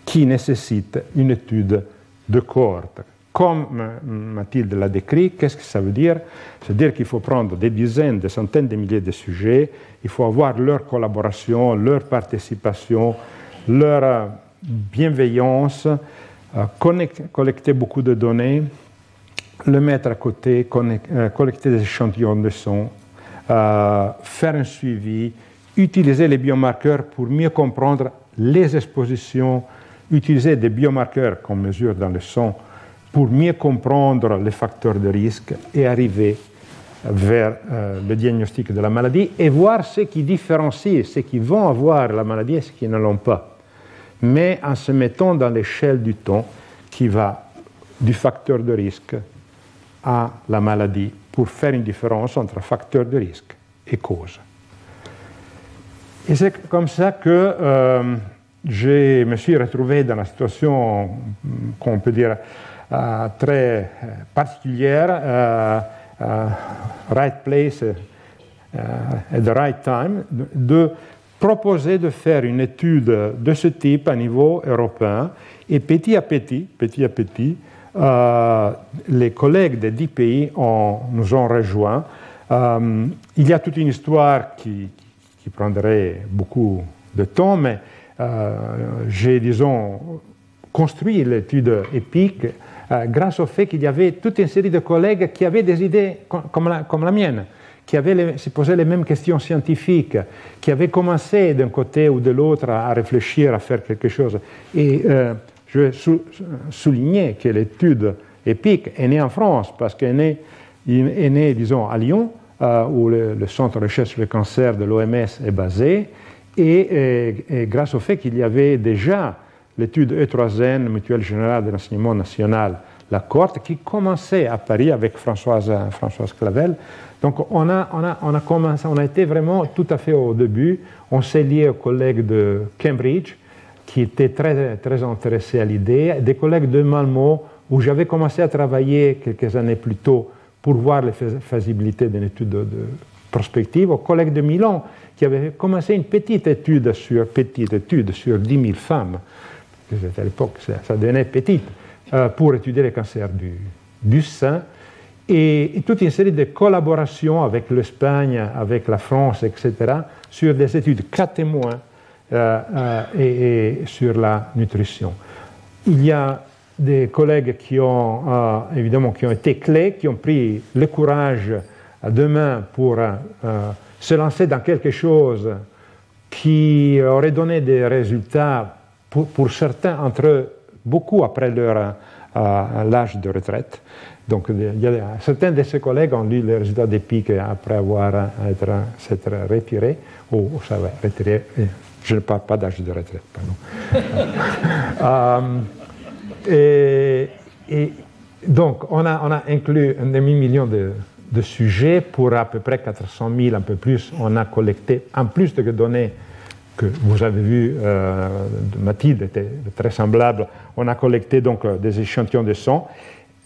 qui nécessitent une étude de cohorte. Comme Mathilde l'a décrit, qu'est-ce que ça veut dire? C'est-à-dire qu'il faut prendre des dizaines, des centaines de milliers de sujets, il faut avoir leur collaboration, leur participation, leur euh, bienveillance, euh, collecter beaucoup de données, le mettre à côté, euh, collecter des échantillons de son, faire un suivi, utiliser les biomarqueurs pour mieux comprendre les expositions, utiliser des biomarqueurs qu'on mesure dans le son pour mieux comprendre les facteurs de risque et arriver vers euh, le diagnostic de la maladie et voir ce qui différencie ceux qui vont avoir la maladie et ceux qui ne l'ont pas. Mais en se mettant dans l'échelle du temps qui va du facteur de risque à la maladie pour faire une différence entre facteur de risque et cause. Et c'est comme ça que euh, je me suis retrouvé dans la situation qu'on peut dire très euh, particulière, euh, right place at the right time, de proposer de faire une étude de ce type à niveau européen et petit à petit, petit à petit, les collègues des dix pays nous ont rejoints. il y a toute une histoire qui, qui prendrait beaucoup de temps, mais euh, j'ai, disons, construit l'étude épique euh, grâce au fait qu'il y avait toute une série de collègues qui avaient des idées comme la, mienne, qui avaient se posaient les mêmes questions scientifiques, qui avaient commencé d'un côté ou de l'autre à, réfléchir, à faire quelque chose. Et euh, je veux souligner que l'étude épique est née en France, parce qu'elle est née, disons, à Lyon, où le, le, centre de recherche sur le cancer de l'OMS est basé, et, grâce au fait qu'il y avait déjà l'étude E3N, Mutuelle Générale de l'Enseignement National, la cohorte, qui commençait à Paris avec Françoise, Clavel. Donc on a, on, a, on, a commencé, on a été vraiment tout à fait au début. On s'est lié aux collègues de Cambridge, qui étaient très, très intéressés à l'idée, des collègues de Malmo, où j'avais commencé à travailler quelques années plus tôt pour voir les faisabilités d'une étude de, prospective, aux collègues de Milan, qui avait commencé une petite étude sur, petite étude sur 10 000 femmes, à l'époque ça, devenait petite, euh, pour étudier les cancers du, sein, et, toute une série de collaborations avec l'Espagne, avec la France, etc., sur des études cas témoins euh, euh, et, sur la nutrition. Il y a des collègues qui ont évidemment qui ont été clés, qui ont pris le courage à demain pour se lancer dans quelque chose qui aurait donné des résultats pour, certains entre eux, beaucoup après leur euh, l'âge de retraite. Donc, certains de ses collègues ont lu les résultats d'EPIC après avoir s'être retirés, ou ça va, retiré, je ne parle pas d'âge de retraite, pardon. euh, et, donc, on a, inclus un demi-million de, de sujets pour à peu près 400 000, un peu plus, on a collecté, en plus de données que vous avez vues, euh, Mathilde était très semblable, on a collecté donc euh, des échantillons de sang.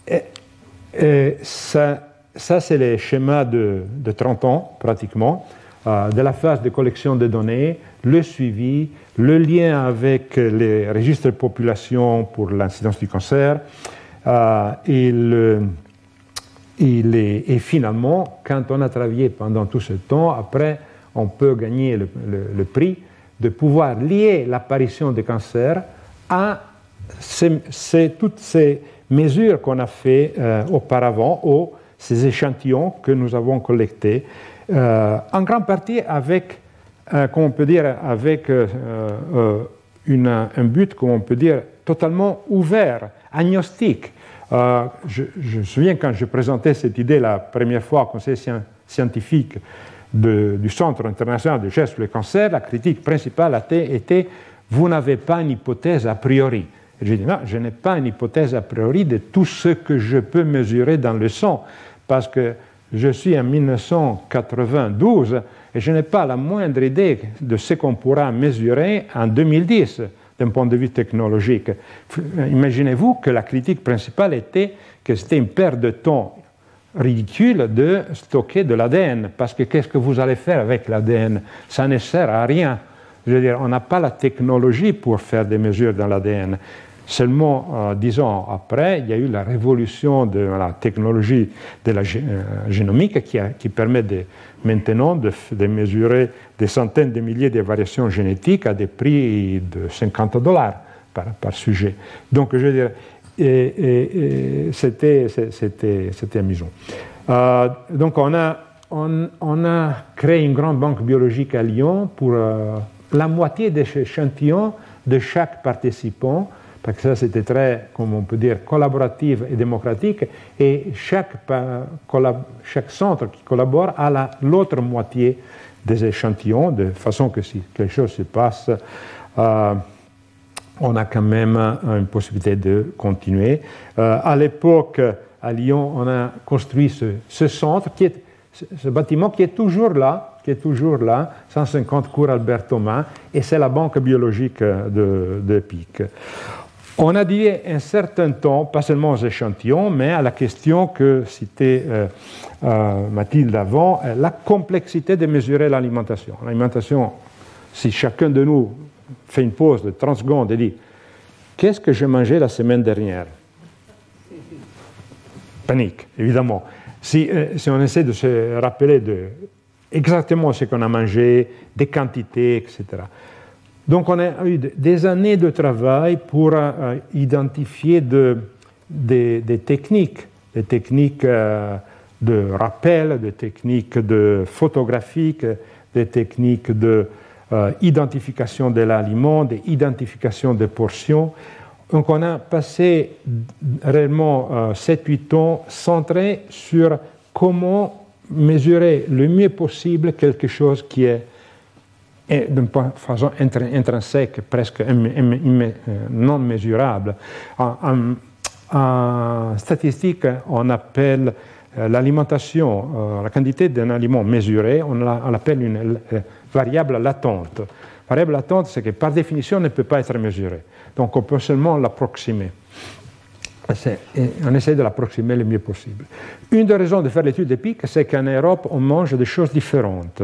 Et, ça, ça c'est les schémas de, 30 ans, pratiquement, euh, de la phase de collection de données, le suivi, le lien avec les registres de population pour l'incidence du cancer, le, et finalement, quand on a travaillé pendant tout ce temps, après, on peut gagner le, prix de pouvoir lier l'apparition des cancers à toutes ces mesures qu'on a fait euh, auparavant ou ces échantillons que nous avons collectés, euh, en grande partie avec, euh, on peut dire, avec une, un but, comme on peut dire, totalement ouvert, agnostique. je, me souviens quand je présentais cette idée la première fois au conseil scientifique du Centre international de gestes sur le cancer, la critique principale était vous n'avez pas une hypothèse a priori. J'ai dit non, je n'ai pas une hypothèse a priori de tout ce que je peux mesurer dans le sang, parce que je suis en 1992 et je n'ai pas la moindre idée de ce qu'on pourra mesurer en 2010 d'un point de vue technologique. Imaginez-vous que la critique principale était que c'était une perte de temps ridicule de stocker de l'ADN, parce que qu'est-ce que vous allez faire avec l'ADN Ça ne sert à rien. Je veux dire, on n'a pas la technologie pour faire des mesures dans l'ADN. Seulement euh, dix ans après, il y a eu la révolution de la technologie de la euh, génomique qui, permet de, maintenant de, de, mesurer des centaines de milliers de variations génétiques à des prix de 50 dollars par, par sujet. Donc, je veux dire, et, c'était, amusant. Euh, donc on a, créé une grande banque biologique à Lyon pour euh, la moitié des échantillons de chaque participant, parce que ça c'était très, comme on peut dire, collaboratif et démocratique, et chaque, chaque centre qui collabore a l'autre moitié des échantillons, de façon que si quelque chose se passe, euh, on a quand même une possibilité de continuer. Euh, à l'époque, à Lyon, on a construit ce, centre, qui est, ce bâtiment qui est toujours là, qui est toujours là, 150 cours Albert Thomas, et c'est la banque biologique de, de PIC. On a dit un certain temps, pas seulement aux échantillons, mais à la question que citait euh, euh, Mathilde avant, la complexité de mesurer l'alimentation. L'alimentation, si chacun de nous fait une pause de 30 secondes et dit Qu'est-ce que j'ai mangé la semaine dernière? Panique, évidemment. Si, euh, si, on essaie de se rappeler de exactement ce qu'on a mangé, des quantités, etc. Donc on a eu des années de travail pour euh, identifier de, des, techniques, des techniques euh, de rappel, des techniques de photographique, des techniques de euh, identification de l'aliment, d'identification des portions. Donc on a passé réellement 7-8 euh, ans centrés sur comment mesurer le mieux possible quelque chose qui est d'une façon intrinsèque, presque euh, non mesurable. En, statistique, on appelle l'alimentation, la quantité d'un aliment mesuré, on l'appelle une variable latente. Variable latente, c'est que par définition, ne peut pas être mesurée. Donc on peut seulement l'approximer. On essaie de l'approximer le mieux possible. Une des raisons de faire l'étude épique, c'est qu'en Europe, on mange des choses différentes.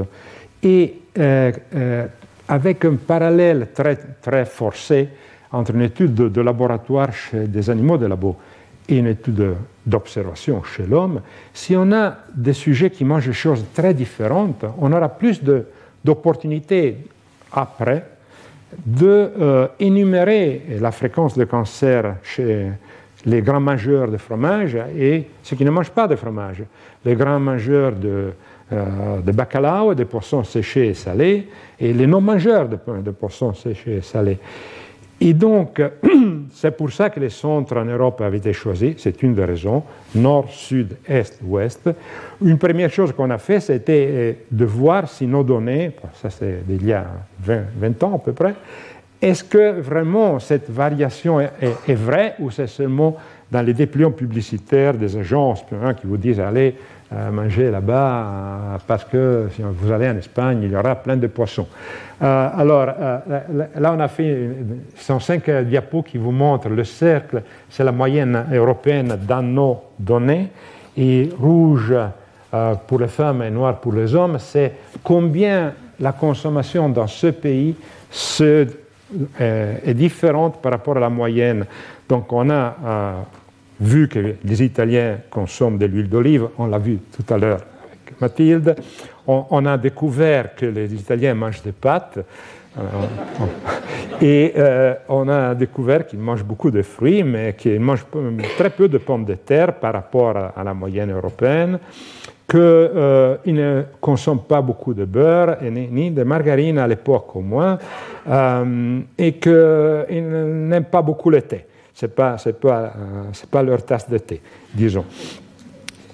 Et euh, euh, avec un parallèle très, très forcé entre une étude de, laboratoire chez des animaux de labo et une étude d'observation chez l'homme, si on a des sujets qui mangent des choses très différentes, on aura plus de d'opportunité après de euh, la fréquence de cancer chez les grands mangeurs de fromage et ceux qui ne mangent pas de fromage. Les grands mangeurs de, euh, de bacalao, de poissons séchés et salés, et les non-mangeurs de, de poissons séchés et salés. Et donc, c'est pour ça que les centres en Europe avaient été choisis, c'est une des raisons, nord, sud, est, ouest. Une première chose qu'on a fait, c'était euh, de voir si nos données, ça c'est il y a 20, ans à peu près, est-ce que vraiment cette variation est, vraie ou c'est seulement dans les dépliants publicitaires des agences hein, qui vous disent allez manger là-bas euh, parce que si vous allez en Espagne, il y aura plein de poissons. Euh, alors euh, là, on a fait, ce sont cinq diapos qui vous montrent le cercle, c'est la moyenne européenne dans nos données, et rouge pour les femmes et noir pour les hommes, c'est combien la consommation dans ce pays est différente par rapport à la moyenne. Donc on a vu que les Italiens consomment de l'huile d'olive, on l'a vu tout à l'heure avec Mathilde, on, a découvert que les Italiens mangent des pâtes. Euh, et euh, on a découvert qu'ils mangent beaucoup de fruits, mais qu'ils mangent très peu de pommes de terre par rapport à, la moyenne européenne, qu'ils euh, ne consomment pas beaucoup de beurre et ni, de margarine à l'époque au moins, et qu'ils n'aiment pas beaucoup le thé. Ce n'est pas, pas, leur tasse de thé, disons.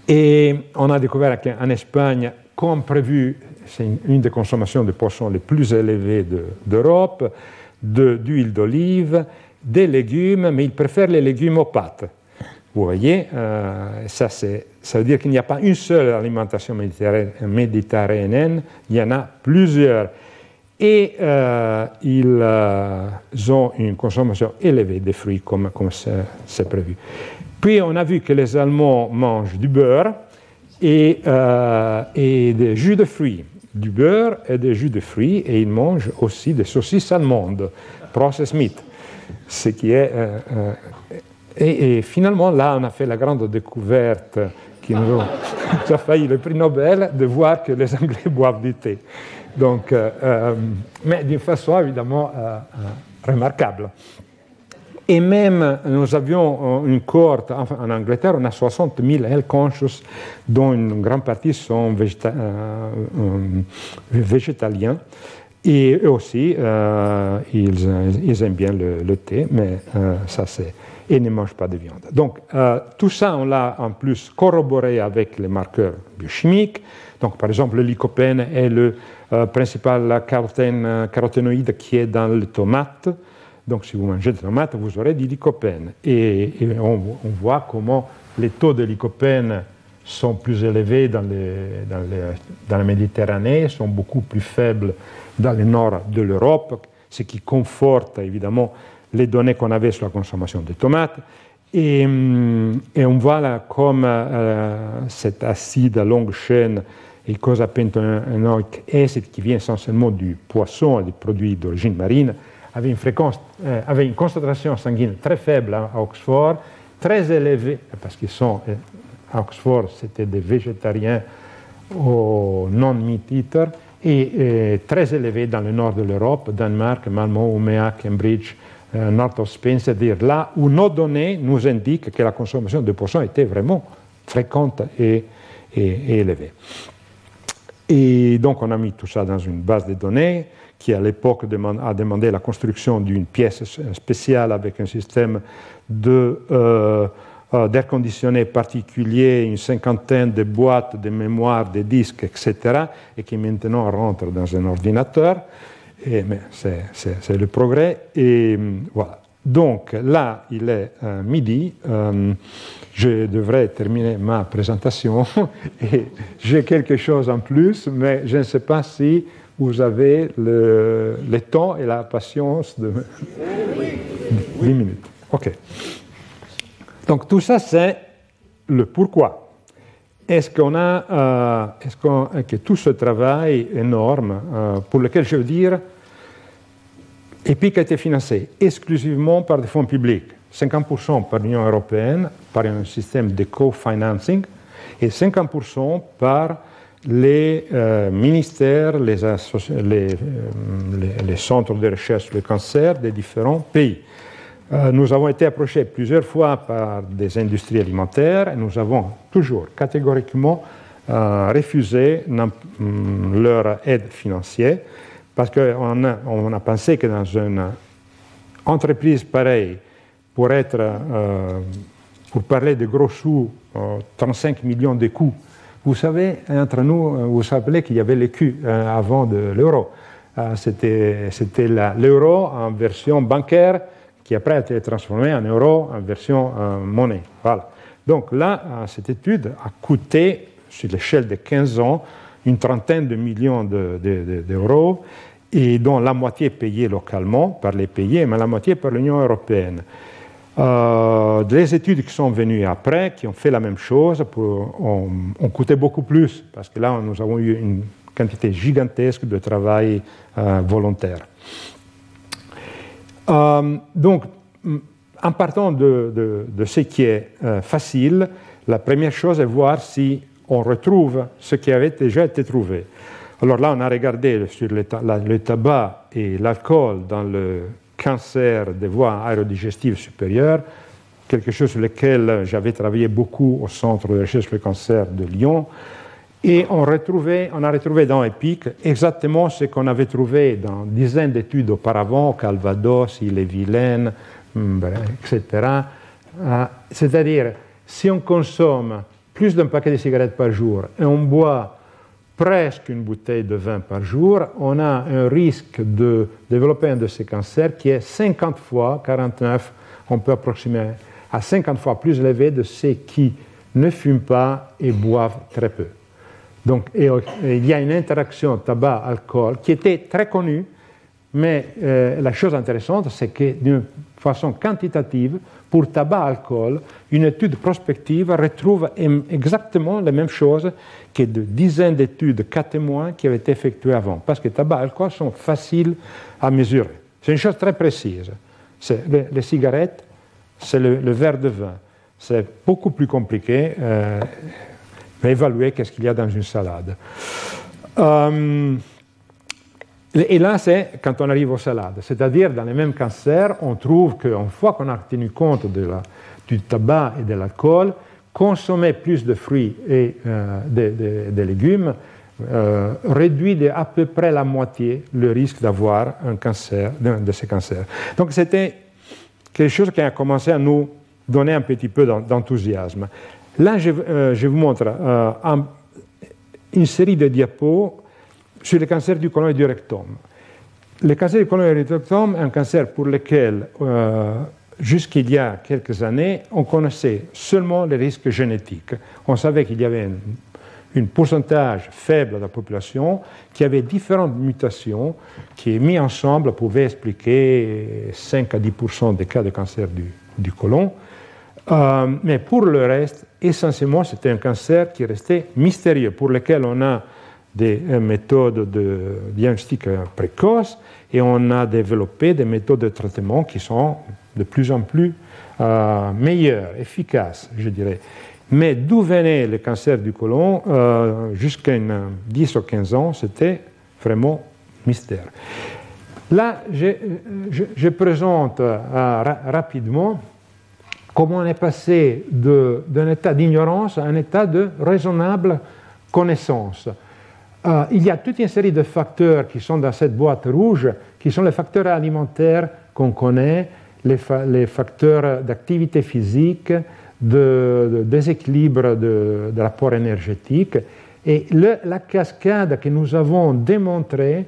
Et on a découvert qu'en Espagne, comme prévu, c'est une des consommations de poissons les plus élevées d'Europe, d'huile d'olive, des légumes, mais ils préfèrent les légumes aux pâtes. Vous voyez, euh, ça veut dire qu'il n'y a pas une seule alimentation méditerranéenne, il y en a plusieurs. Et euh, ils euh, ont une consommation élevée de fruits, comme c'est prévu. Puis on a vu que les Allemands mangent du beurre, et, euh, et, des jus de fruits, du beurre et des jus de fruits, et ils mangent aussi des saucisses allemandes, process meat, ce qui est... Euh, et, finalement, là, on a fait la grande découverte qui nous a failli le prix Nobel de voir que les Anglais boivent du thé. Donc, mais d'une façon évidemment remarquable. Et même, nous avions une cohorte, en Angleterre, on a 60 000 health dont une grande partie sont végéta euh, euh, végétaliens. Et eux aussi, euh, ils, aiment bien le, thé, mais ça c'est. Et ne mangent pas de viande. Donc, tout ça, on l'a en plus corroboré avec les marqueurs biochimiques. Donc, par exemple, le lycopène est le principal caroténoïde qui est dans les tomates. Donc si vous mangez des tomates, vous aurez du lycopène. Et, on, voit comment les taux de lycopène sont plus élevés dans, la Méditerranée, sont beaucoup plus faibles dans le nord de l'Europe, ce qui conforte évidemment les données qu'on avait sur la consommation de tomates. Et, on voit là comme euh, cet acide à longue chaîne, il pentanoïque acide, qui vient essentiellement du poisson et des produits d'origine marine, avait euh, une concentration sanguine très faible à, Oxford, très élevée, parce qu'ils sont, euh, à Oxford, c'était des végétariens ou non-meat eaters, et euh, très élevée dans le nord de l'Europe, Danemark, Malmö, Ouméa, Cambridge, North of Spain, c'est-à-dire là où nos données nous indiquent que la consommation de poissons était vraiment fréquente et, et élevée. Et donc on a mis tout ça dans une base de données qui à l'époque a demandé la construction d'une pièce spéciale avec un système euh, euh, d'air conditionné particulier, une cinquantaine de boîtes de mémoire, de disques, etc., et qui maintenant rentre dans un ordinateur. C'est le progrès. Et voilà. Donc là, il est euh, midi. Je devrais terminer ma présentation et j'ai quelque chose en plus, mais je ne sais pas si vous avez le, temps et la patience de 10 minutes. OK. Donc tout ça, c'est le pourquoi. Est-ce qu'on a, euh, est-ce qu'on, que tout ce travail énorme, euh, pour lequel je veux dire, EPIC a été financé exclusivement par des fonds publics, 50% par l'Union européenne, par un système de co-financing, et 50% par les euh, ministères, euh, les, centres de recherche sur le cancer des différents pays. Euh, nous avons été approchés plusieurs fois par des industries alimentaires et nous avons toujours catégoriquement refusé mm, leur aide financière parce qu'on a, on a pensé que dans une entreprise pareille, pour, être, pour parler de gros sous, 35 millions de coûts, vous savez, entre nous, euh, vous savez qu'il y avait euh, avant de l'euro. Euh, c'était l'euro en version bancaire qui après a été transformé en euro en version monnaie. Voilà. Donc là, cette étude a coûté, sur l'échelle de 15 ans, une trentaine de millions d'euros, et dont la moitié payée localement par les pays, mais la moitié par l'Union européenne. Euh, les études qui sont venues après, qui ont fait la même chose, ont, coûté beaucoup plus, parce que là, nous avons eu une quantité gigantesque de travail euh, volontaire. Euh, donc, en partant de, ce qui est euh, facile, la première chose est voir si on retrouve ce qui avait déjà été trouvé. Alors là, on a regardé sur le tabac et l'alcool dans le cancer des voies aérodigestives supérieures, quelque chose sur lequel j'avais travaillé beaucoup au Centre de recherche sur le cancer de Lyon. Et on, retrouvait, on a retrouvé dans EPIC exactement ce qu'on avait trouvé dans dizaines d'études auparavant, Calvados, Ille-et-Vilaine, hmm, etc. Ah, c'est-à-dire, si on consomme plus d'un paquet de cigarettes par jour et on boit presque une bouteille de vin par jour, on a un risque de développer un de ces cancers qui est 50 fois, 49, on peut approximer à 50 fois plus élevé de ceux qui ne fument pas et boivent très peu. Donc, il y a une interaction tabac-alcool qui était très connue, mais euh, la chose intéressante, c'est que d'une façon quantitative, pour tabac-alcool, une étude prospective retrouve exactement la même chose que de dizaines d'études, cas témoins qui avaient été effectuées avant, parce que tabac-alcool sont faciles à mesurer. C'est une chose très précise. C'est les, cigarettes, c'est le, verre de vin. C'est beaucoup plus compliqué. Euh, évaluer qu'est-ce qu'il y a dans une salade. Euh, et là, c'est quand on arrive aux salades. C'est-à-dire, dans les mêmes cancers, on trouve qu'une fois qu'on a tenu compte de du tabac et de l'alcool, consommer plus de fruits et euh, de, légumes euh, réduit de à peu près la moitié le risque d'avoir un cancer, de, ces cancers. Donc c'était quelque chose qui a commencé à nous donner un petit peu d'enthousiasme. Là, je, euh, je vous montre une série de diapos sur le cancer du côlon et du rectum. Le cancer du côlon et du rectum est un cancer pour lequel, euh, jusqu'il y a quelques années, on connaissait seulement les risques génétiques. On savait qu'il y avait un, pourcentage faible de la population qui avait différentes mutations qui, mis ensemble, pouvaient expliquer 5 à 10% des cas de cancer du, du. Euh, mais pour le reste, essentiellement, c'était un cancer qui restait mystérieux, pour lequel on a des euh, méthodes de diagnostic précoce et on a développé des méthodes de traitement qui sont de plus en plus euh, meilleures, efficaces, je dirais. Mais d'où venait le cancer du côlon euh, Jusqu'à 10 ou 15 ans, c'était vraiment mystère. Là, je, présente rapidement comment on est passé d'un état d'ignorance à un état de raisonnable connaissance. Euh, il y a toute une série de facteurs qui sont dans cette boîte rouge, qui sont les facteurs alimentaires qu'on connaît, les, facteurs d'activité physique, de, déséquilibre de, de l'apport énergétique. Et la cascade que nous avons démontrée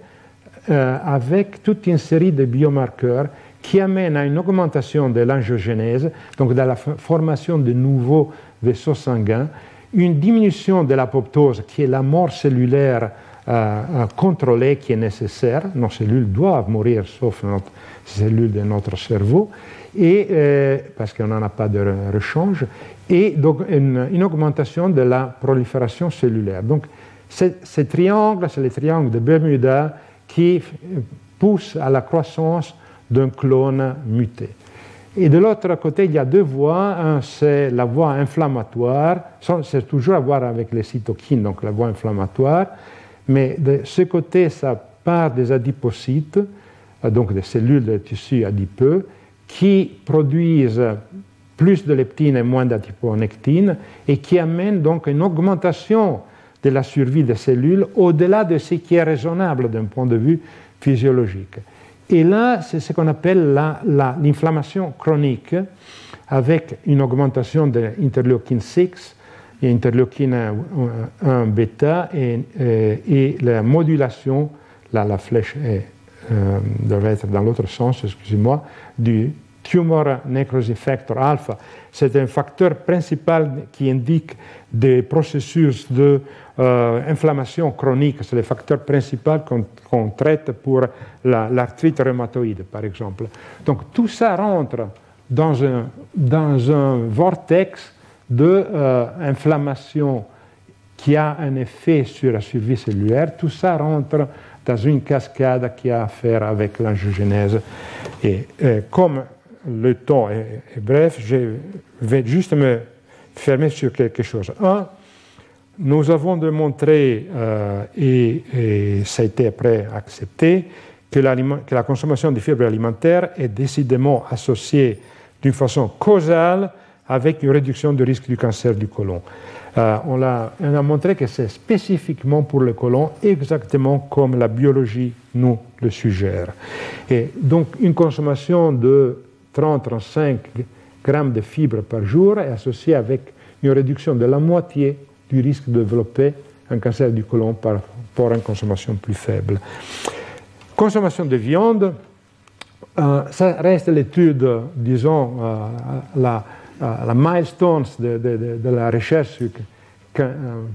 euh, avec toute une série de biomarqueurs qui amène à une augmentation de l'angiogénèse, donc de la formation de nouveaux vaisseaux sanguins, une diminution de l'apoptose, qui est la mort cellulaire euh, euh, contrôlée qui est nécessaire. Nos cellules doivent mourir, sauf les cellules de notre cerveau, et, euh, parce qu'on n'en a pas de rechange, et donc une, augmentation de la prolifération cellulaire. Donc, ces triangles, c'est les triangles de Bermuda qui poussent à la croissance d'un clone muté. Et de l'autre côté, il y a deux voies. Un, c'est la voie inflammatoire. C'est toujours à voir avec les cytokines, donc la voie inflammatoire. Mais de ce côté, ça part des adipocytes, euh, donc des cellules de tissu adipeux, qui produisent plus de leptine et moins d'adiponectine, et qui amènent donc une augmentation de la survie des cellules au-delà de ce qui est raisonnable d'un point de vue physiologique. Et là, c'est ce qu'on appelle l'inflammation chronique, avec une augmentation de l'interleukine 6 et interleukine 1 bêta et, la modulation, là la flèche est, euh, devrait être dans l'autre sens, excusez-moi, du tumor necrosis factor alpha. C'est un facteur principal qui indique des processus de, euh, chronique. C'est le facteur principal qu'on traite pour l'arthrite rhumatoïde, par exemple. Donc tout ça rentre dans un, vortex d'inflammation euh, qui a un effet sur la survie cellulaire. Tout ça rentre dans une cascade qui a à faire avec l'angiogénèse. Et, et comme le temps est, bref, je vais juste me fermer sur quelque chose. Un, nous avons démontré, euh, et, ça a été après accepté, que, la consommation de fibres alimentaires est décidément associée d'une façon causale avec une réduction du risque du cancer du côlon. Euh, on, a, on, a, montré que c'est spécifiquement pour le côlon, exactement comme la biologie nous le suggère. Et donc, une consommation de 30-35 grammes de fibres par jour est associée avec une réduction de la moitié du risque de développer un cancer du côlon par rapport à une consommation plus faible. Consommation de viande, euh, ça reste l'étude, disons, euh, la, euh, la milestone de, la recherche sur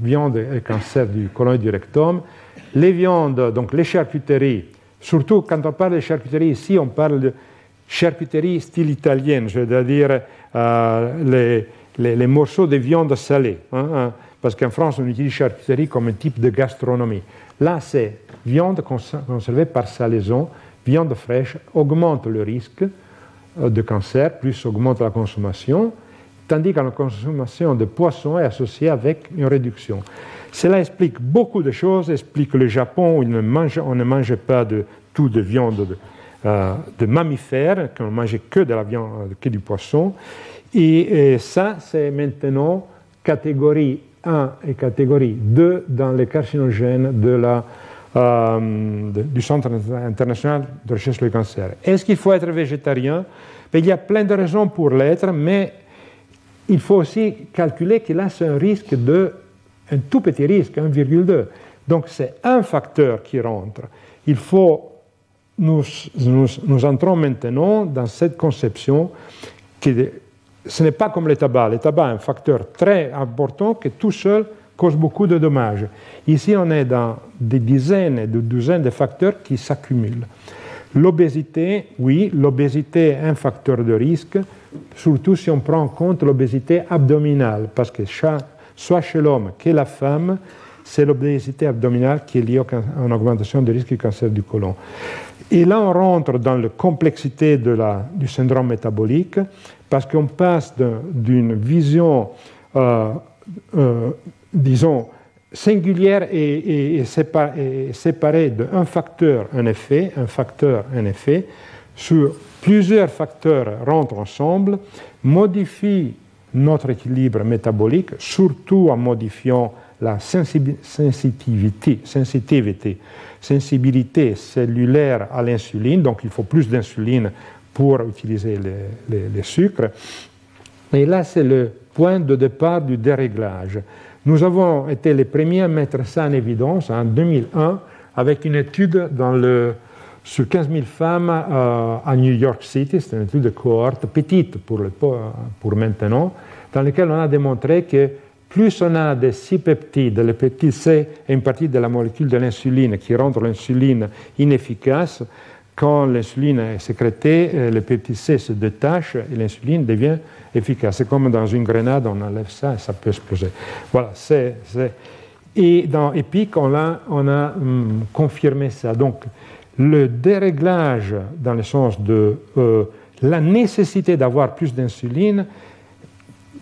viande et cancer du côlon et du rectum. Les viandes, donc les charcuteries, surtout quand on parle de charcuterie ici, on parle de charcuterie style italienne, c'est-à-dire les, morceaux de viande salée. Hein, hein, parce qu'en France, on utilise charcuterie comme un type de gastronomie. Là, c'est viande conservée par salaison, viande fraîche, augmente le risque euh, de cancer, plus augmente la consommation, tandis que la consommation de poissons est associée avec une réduction. Cela explique beaucoup de choses, explique que le Japon, où on ne, mange, pas de, tout de viande de, euh, mammifères, qu'on ne mangeait que du poisson. Et ça, c'est maintenant catégorie 1 et catégorie 2 dans les carcinogènes euh, du Centre international de recherche sur le cancer. Est-ce qu'il faut être végétarien? Ben, Il y a plein de raisons pour l'être, mais il faut aussi calculer que là, c'est un risque de, un tout petit risque, 1,2. Donc c'est un facteur qui rentre. Il faut, nous, nous, nous entrons maintenant dans cette conception que ce n'est pas comme le tabac. Le tabac est un facteur très important qui tout seul cause beaucoup de dommages. Ici, on est dans des dizaines et des douzaines de facteurs qui s'accumulent. L'obésité, oui, l'obésité est un facteur de risque, surtout si on prend en compte l'obésité abdominale, parce que soit chez l'homme que la femme, c'est l'obésité abdominale qui est liée à une augmentation du risque du cancer du côlon. Et là, on rentre dans la complexité du syndrome métabolique, parce qu'on passe d'une vision, euh, euh, disons, singulière et, séparée d'un facteur, un effet, un facteur, un effet, sur plusieurs facteurs rentrent ensemble, modifient notre équilibre métabolique, surtout en modifiant la sensibilité cellulaire à l'insuline, donc il faut plus d'insuline pour utiliser les, sucres. Et là, c'est le point de départ du déréglage. Nous avons été les premiers à mettre ça en évidence en 2001 avec une étude sur 15 000 femmes euh, à New York City, c'est une étude de cohorte petite pour, pour maintenant, dans laquelle on a démontré que plus on a de six peptides, le peptide C est une partie de la molécule de l'insuline qui rend l'insuline inefficace, quand l'insuline est sécrétée, euh, le peptide C se détache et l'insuline devient efficace. C'est comme dans une grenade, on enlève ça et ça peut exploser. Voilà. Et dans EPIC, on a, hum, confirmé ça. Donc, le déréglage dans le sens de euh, la nécessité d'avoir plus d'insuline,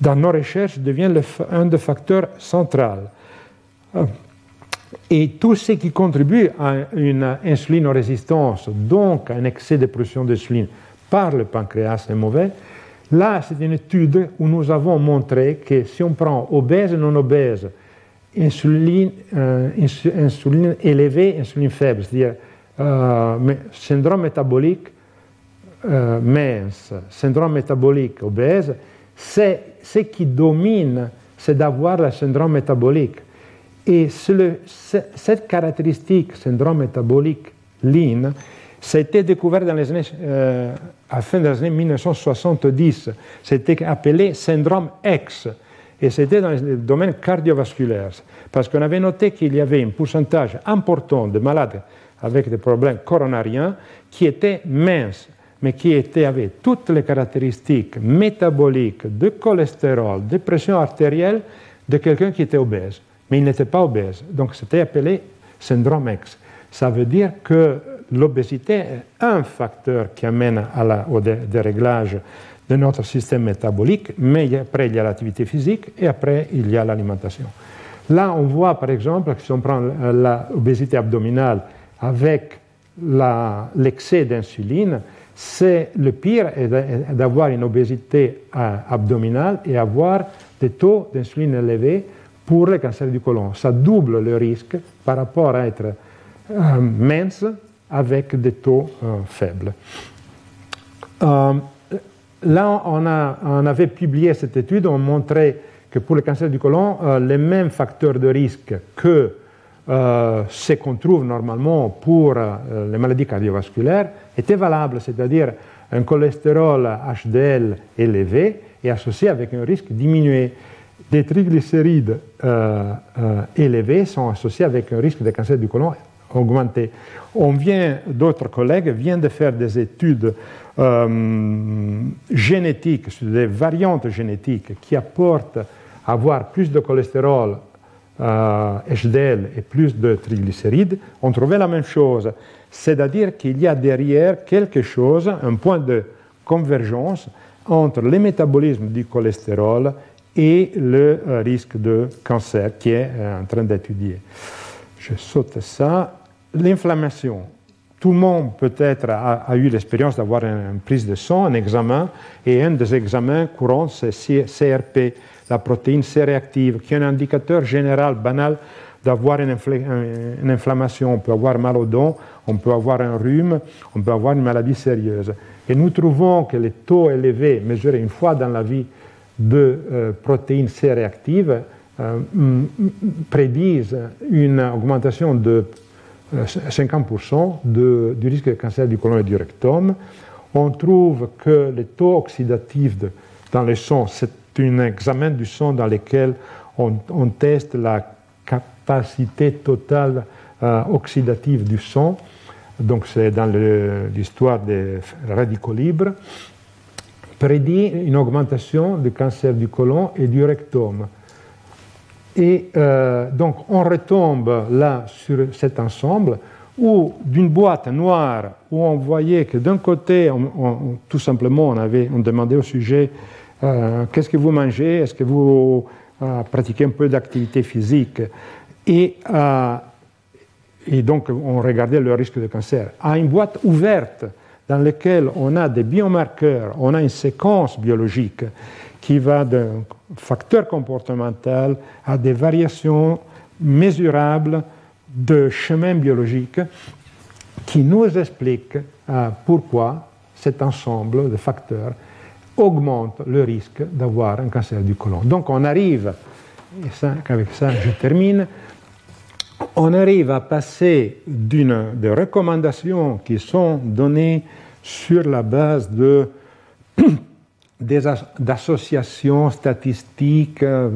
dans nos recherches, devient le, un des facteurs centraux. Et tout ce qui contribue à une insulinorésistance, donc à un excès de production d'insuline par le pancréas est mauvais, là c'est une étude où nous avons montré que si on prend obèse et non obèse, insuline, euh, insuline élevée, insuline faible, c'est-à-dire euh, syndrome métabolique euh, mince, syndrome métabolique obèse, c'est ce qui domine, c'est d'avoir le syndrome métabolique. Et cette caractéristique, syndrome métabolique lean, ça a été découvert euh, à la fin des années 1970. C'était appelé syndrome X. Et c'était dans le domaine cardiovasculaire. Parce qu'on avait noté qu'il y avait un pourcentage important de malades avec des problèmes coronariens qui étaient minces, mais qui avaient toutes les caractéristiques métaboliques, de cholestérol, de pression artérielle de quelqu'un qui était obèse mais il n'était pas obèse. Donc c'était appelé syndrome X. Ça veut dire que l'obésité est un facteur qui amène au déréglage de notre système métabolique, mais après il y a l'activité physique et après il y a l'alimentation. Là, on voit par exemple que si on prend l'obésité abdominale avec l'excès d'insuline, c'est le pire d'avoir une obésité euh, abdominale et avoir des taux d'insuline élevés pour le cancer du côlon. Ça double le risque par rapport à être euh, mince avec des taux euh, faibles. là, on, avait publié cette étude, on montrait que pour le cancer du côlon, les mêmes facteurs de risque que euh, ce qu'on trouve normalement pour euh, les maladies cardiovasculaires était valable, c'est-à-dire un cholestérol HDL élevé et associé avec un risque diminué. Des triglycérides euh, élevés sont associés avec un risque de cancer du côlon augmenté. On vient, d'autres collègues viennent de faire des études génétiques sur des variantes génétiques qui apportent avoir plus de cholestérol euh, HDL et plus de triglycérides, on trouvait la même chose. C'est-à-dire qu'il y a derrière quelque chose, un point de convergence entre le métabolisme du cholestérol et le euh, risque de cancer qui est euh, en train d'étudier. Je saute ça. L'inflammation. Tout le monde peut-être a, eu l'expérience d'avoir une, prise de sang, un examen, et un des examens courants, c'est CRP, la protéine C-réactive, qui est un indicateur général, banal, d'avoir une, inflammation. On peut avoir mal au dents, on peut avoir un rhume, on peut avoir une maladie sérieuse. Et nous trouvons que les taux élevés, mesurés une fois dans la vie, de euh, protéines C-réactives euh, prédisent une augmentation de 50% euh, du risque de cancer du côlon et du rectum. On trouve que les taux oxydatifs dans les sang, c'est un examen du sang dans lequel on, teste la capacité totale oxydative du sang. Donc c'est dans l'histoire des radicaux libres prédit une augmentation du cancer du côlon et du rectum. Et euh, donc on retombe là sur cet ensemble où d'une boîte noire où on voyait que d'un côté, tout simplement, on, avait, on demandait au sujet euh, qu'est-ce que vous mangez? Est-ce que vous euh, pratiquez un peu d'activité physique? Et, et, donc, on regardait le risque de cancer. À une boîte ouverte dans laquelle on a des biomarqueurs, on a une séquence biologique qui va d'un facteur comportemental à des variations mesurables de chemin biologique qui nous expliquent pourquoi cet ensemble de facteurs augmente le risque d'avoir un cancer du côlon. Donc on arrive, et avec ça je termine, on arrive à passer d'une des recommandations qui sont données sur la base de d'associations statistiques, euh,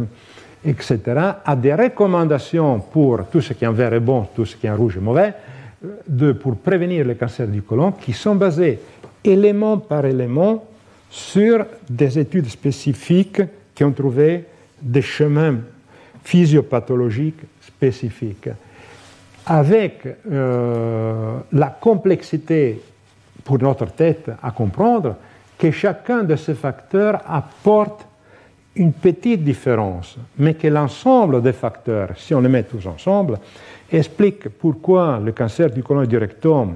etc., à des recommandations pour tout ce qui est en vert est bon, tout ce qui est en rouge est mauvais, euh, pour prévenir le cancer du côlon, qui sont basées élément par élément sur des études spécifiques qui ont trouvé des chemins physiopathologiques spécifiques. Avec euh, la complexité pour notre tête à comprendre que chacun de ces facteurs apporte une petite différence, mais que l'ensemble des facteurs, si on les met tous ensemble, explique pourquoi le cancer du côlon et du rectum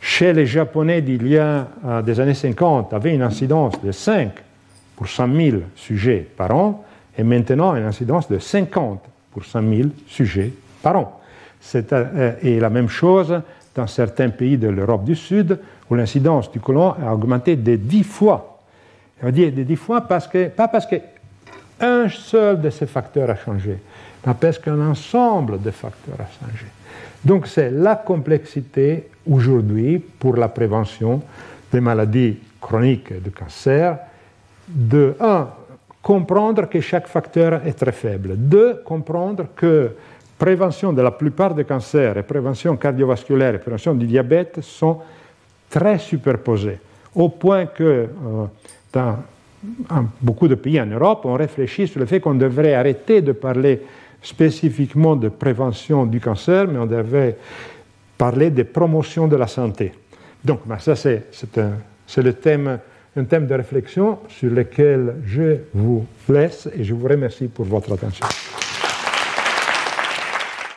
chez les Japonais d'il y a euh, des années 50 avait une incidence de 5 pour 100 000 sujets par an, et maintenant une incidence de 50 pour 100 000 sujets par an. Euh, et la même chose dans certains pays de l'Europe du Sud, où l'incidence du côlon a augmenté de 10 fois. On dit de 10 fois parce que, pas parce qu'un seul de ces facteurs a changé, mais parce qu'un ensemble de facteurs a changé. Donc c'est la complexité aujourd'hui pour la prévention des maladies chroniques de cancer, de, un, comprendre que chaque facteur est très faible, deux, comprendre que prévention de la plupart des cancers et prévention cardiovasculaire et prévention du diabète sont très superposées, au point que euh, dans beaucoup de pays en Europe, on réfléchit sur le fait qu'on devrait arrêter de parler spécifiquement de prévention du cancer, mais on devrait parler de promotion de la santé. Donc, ben, ça, c'est, le thème, un thème de réflexion sur lequel je vous laisse et je vous remercie pour votre attention.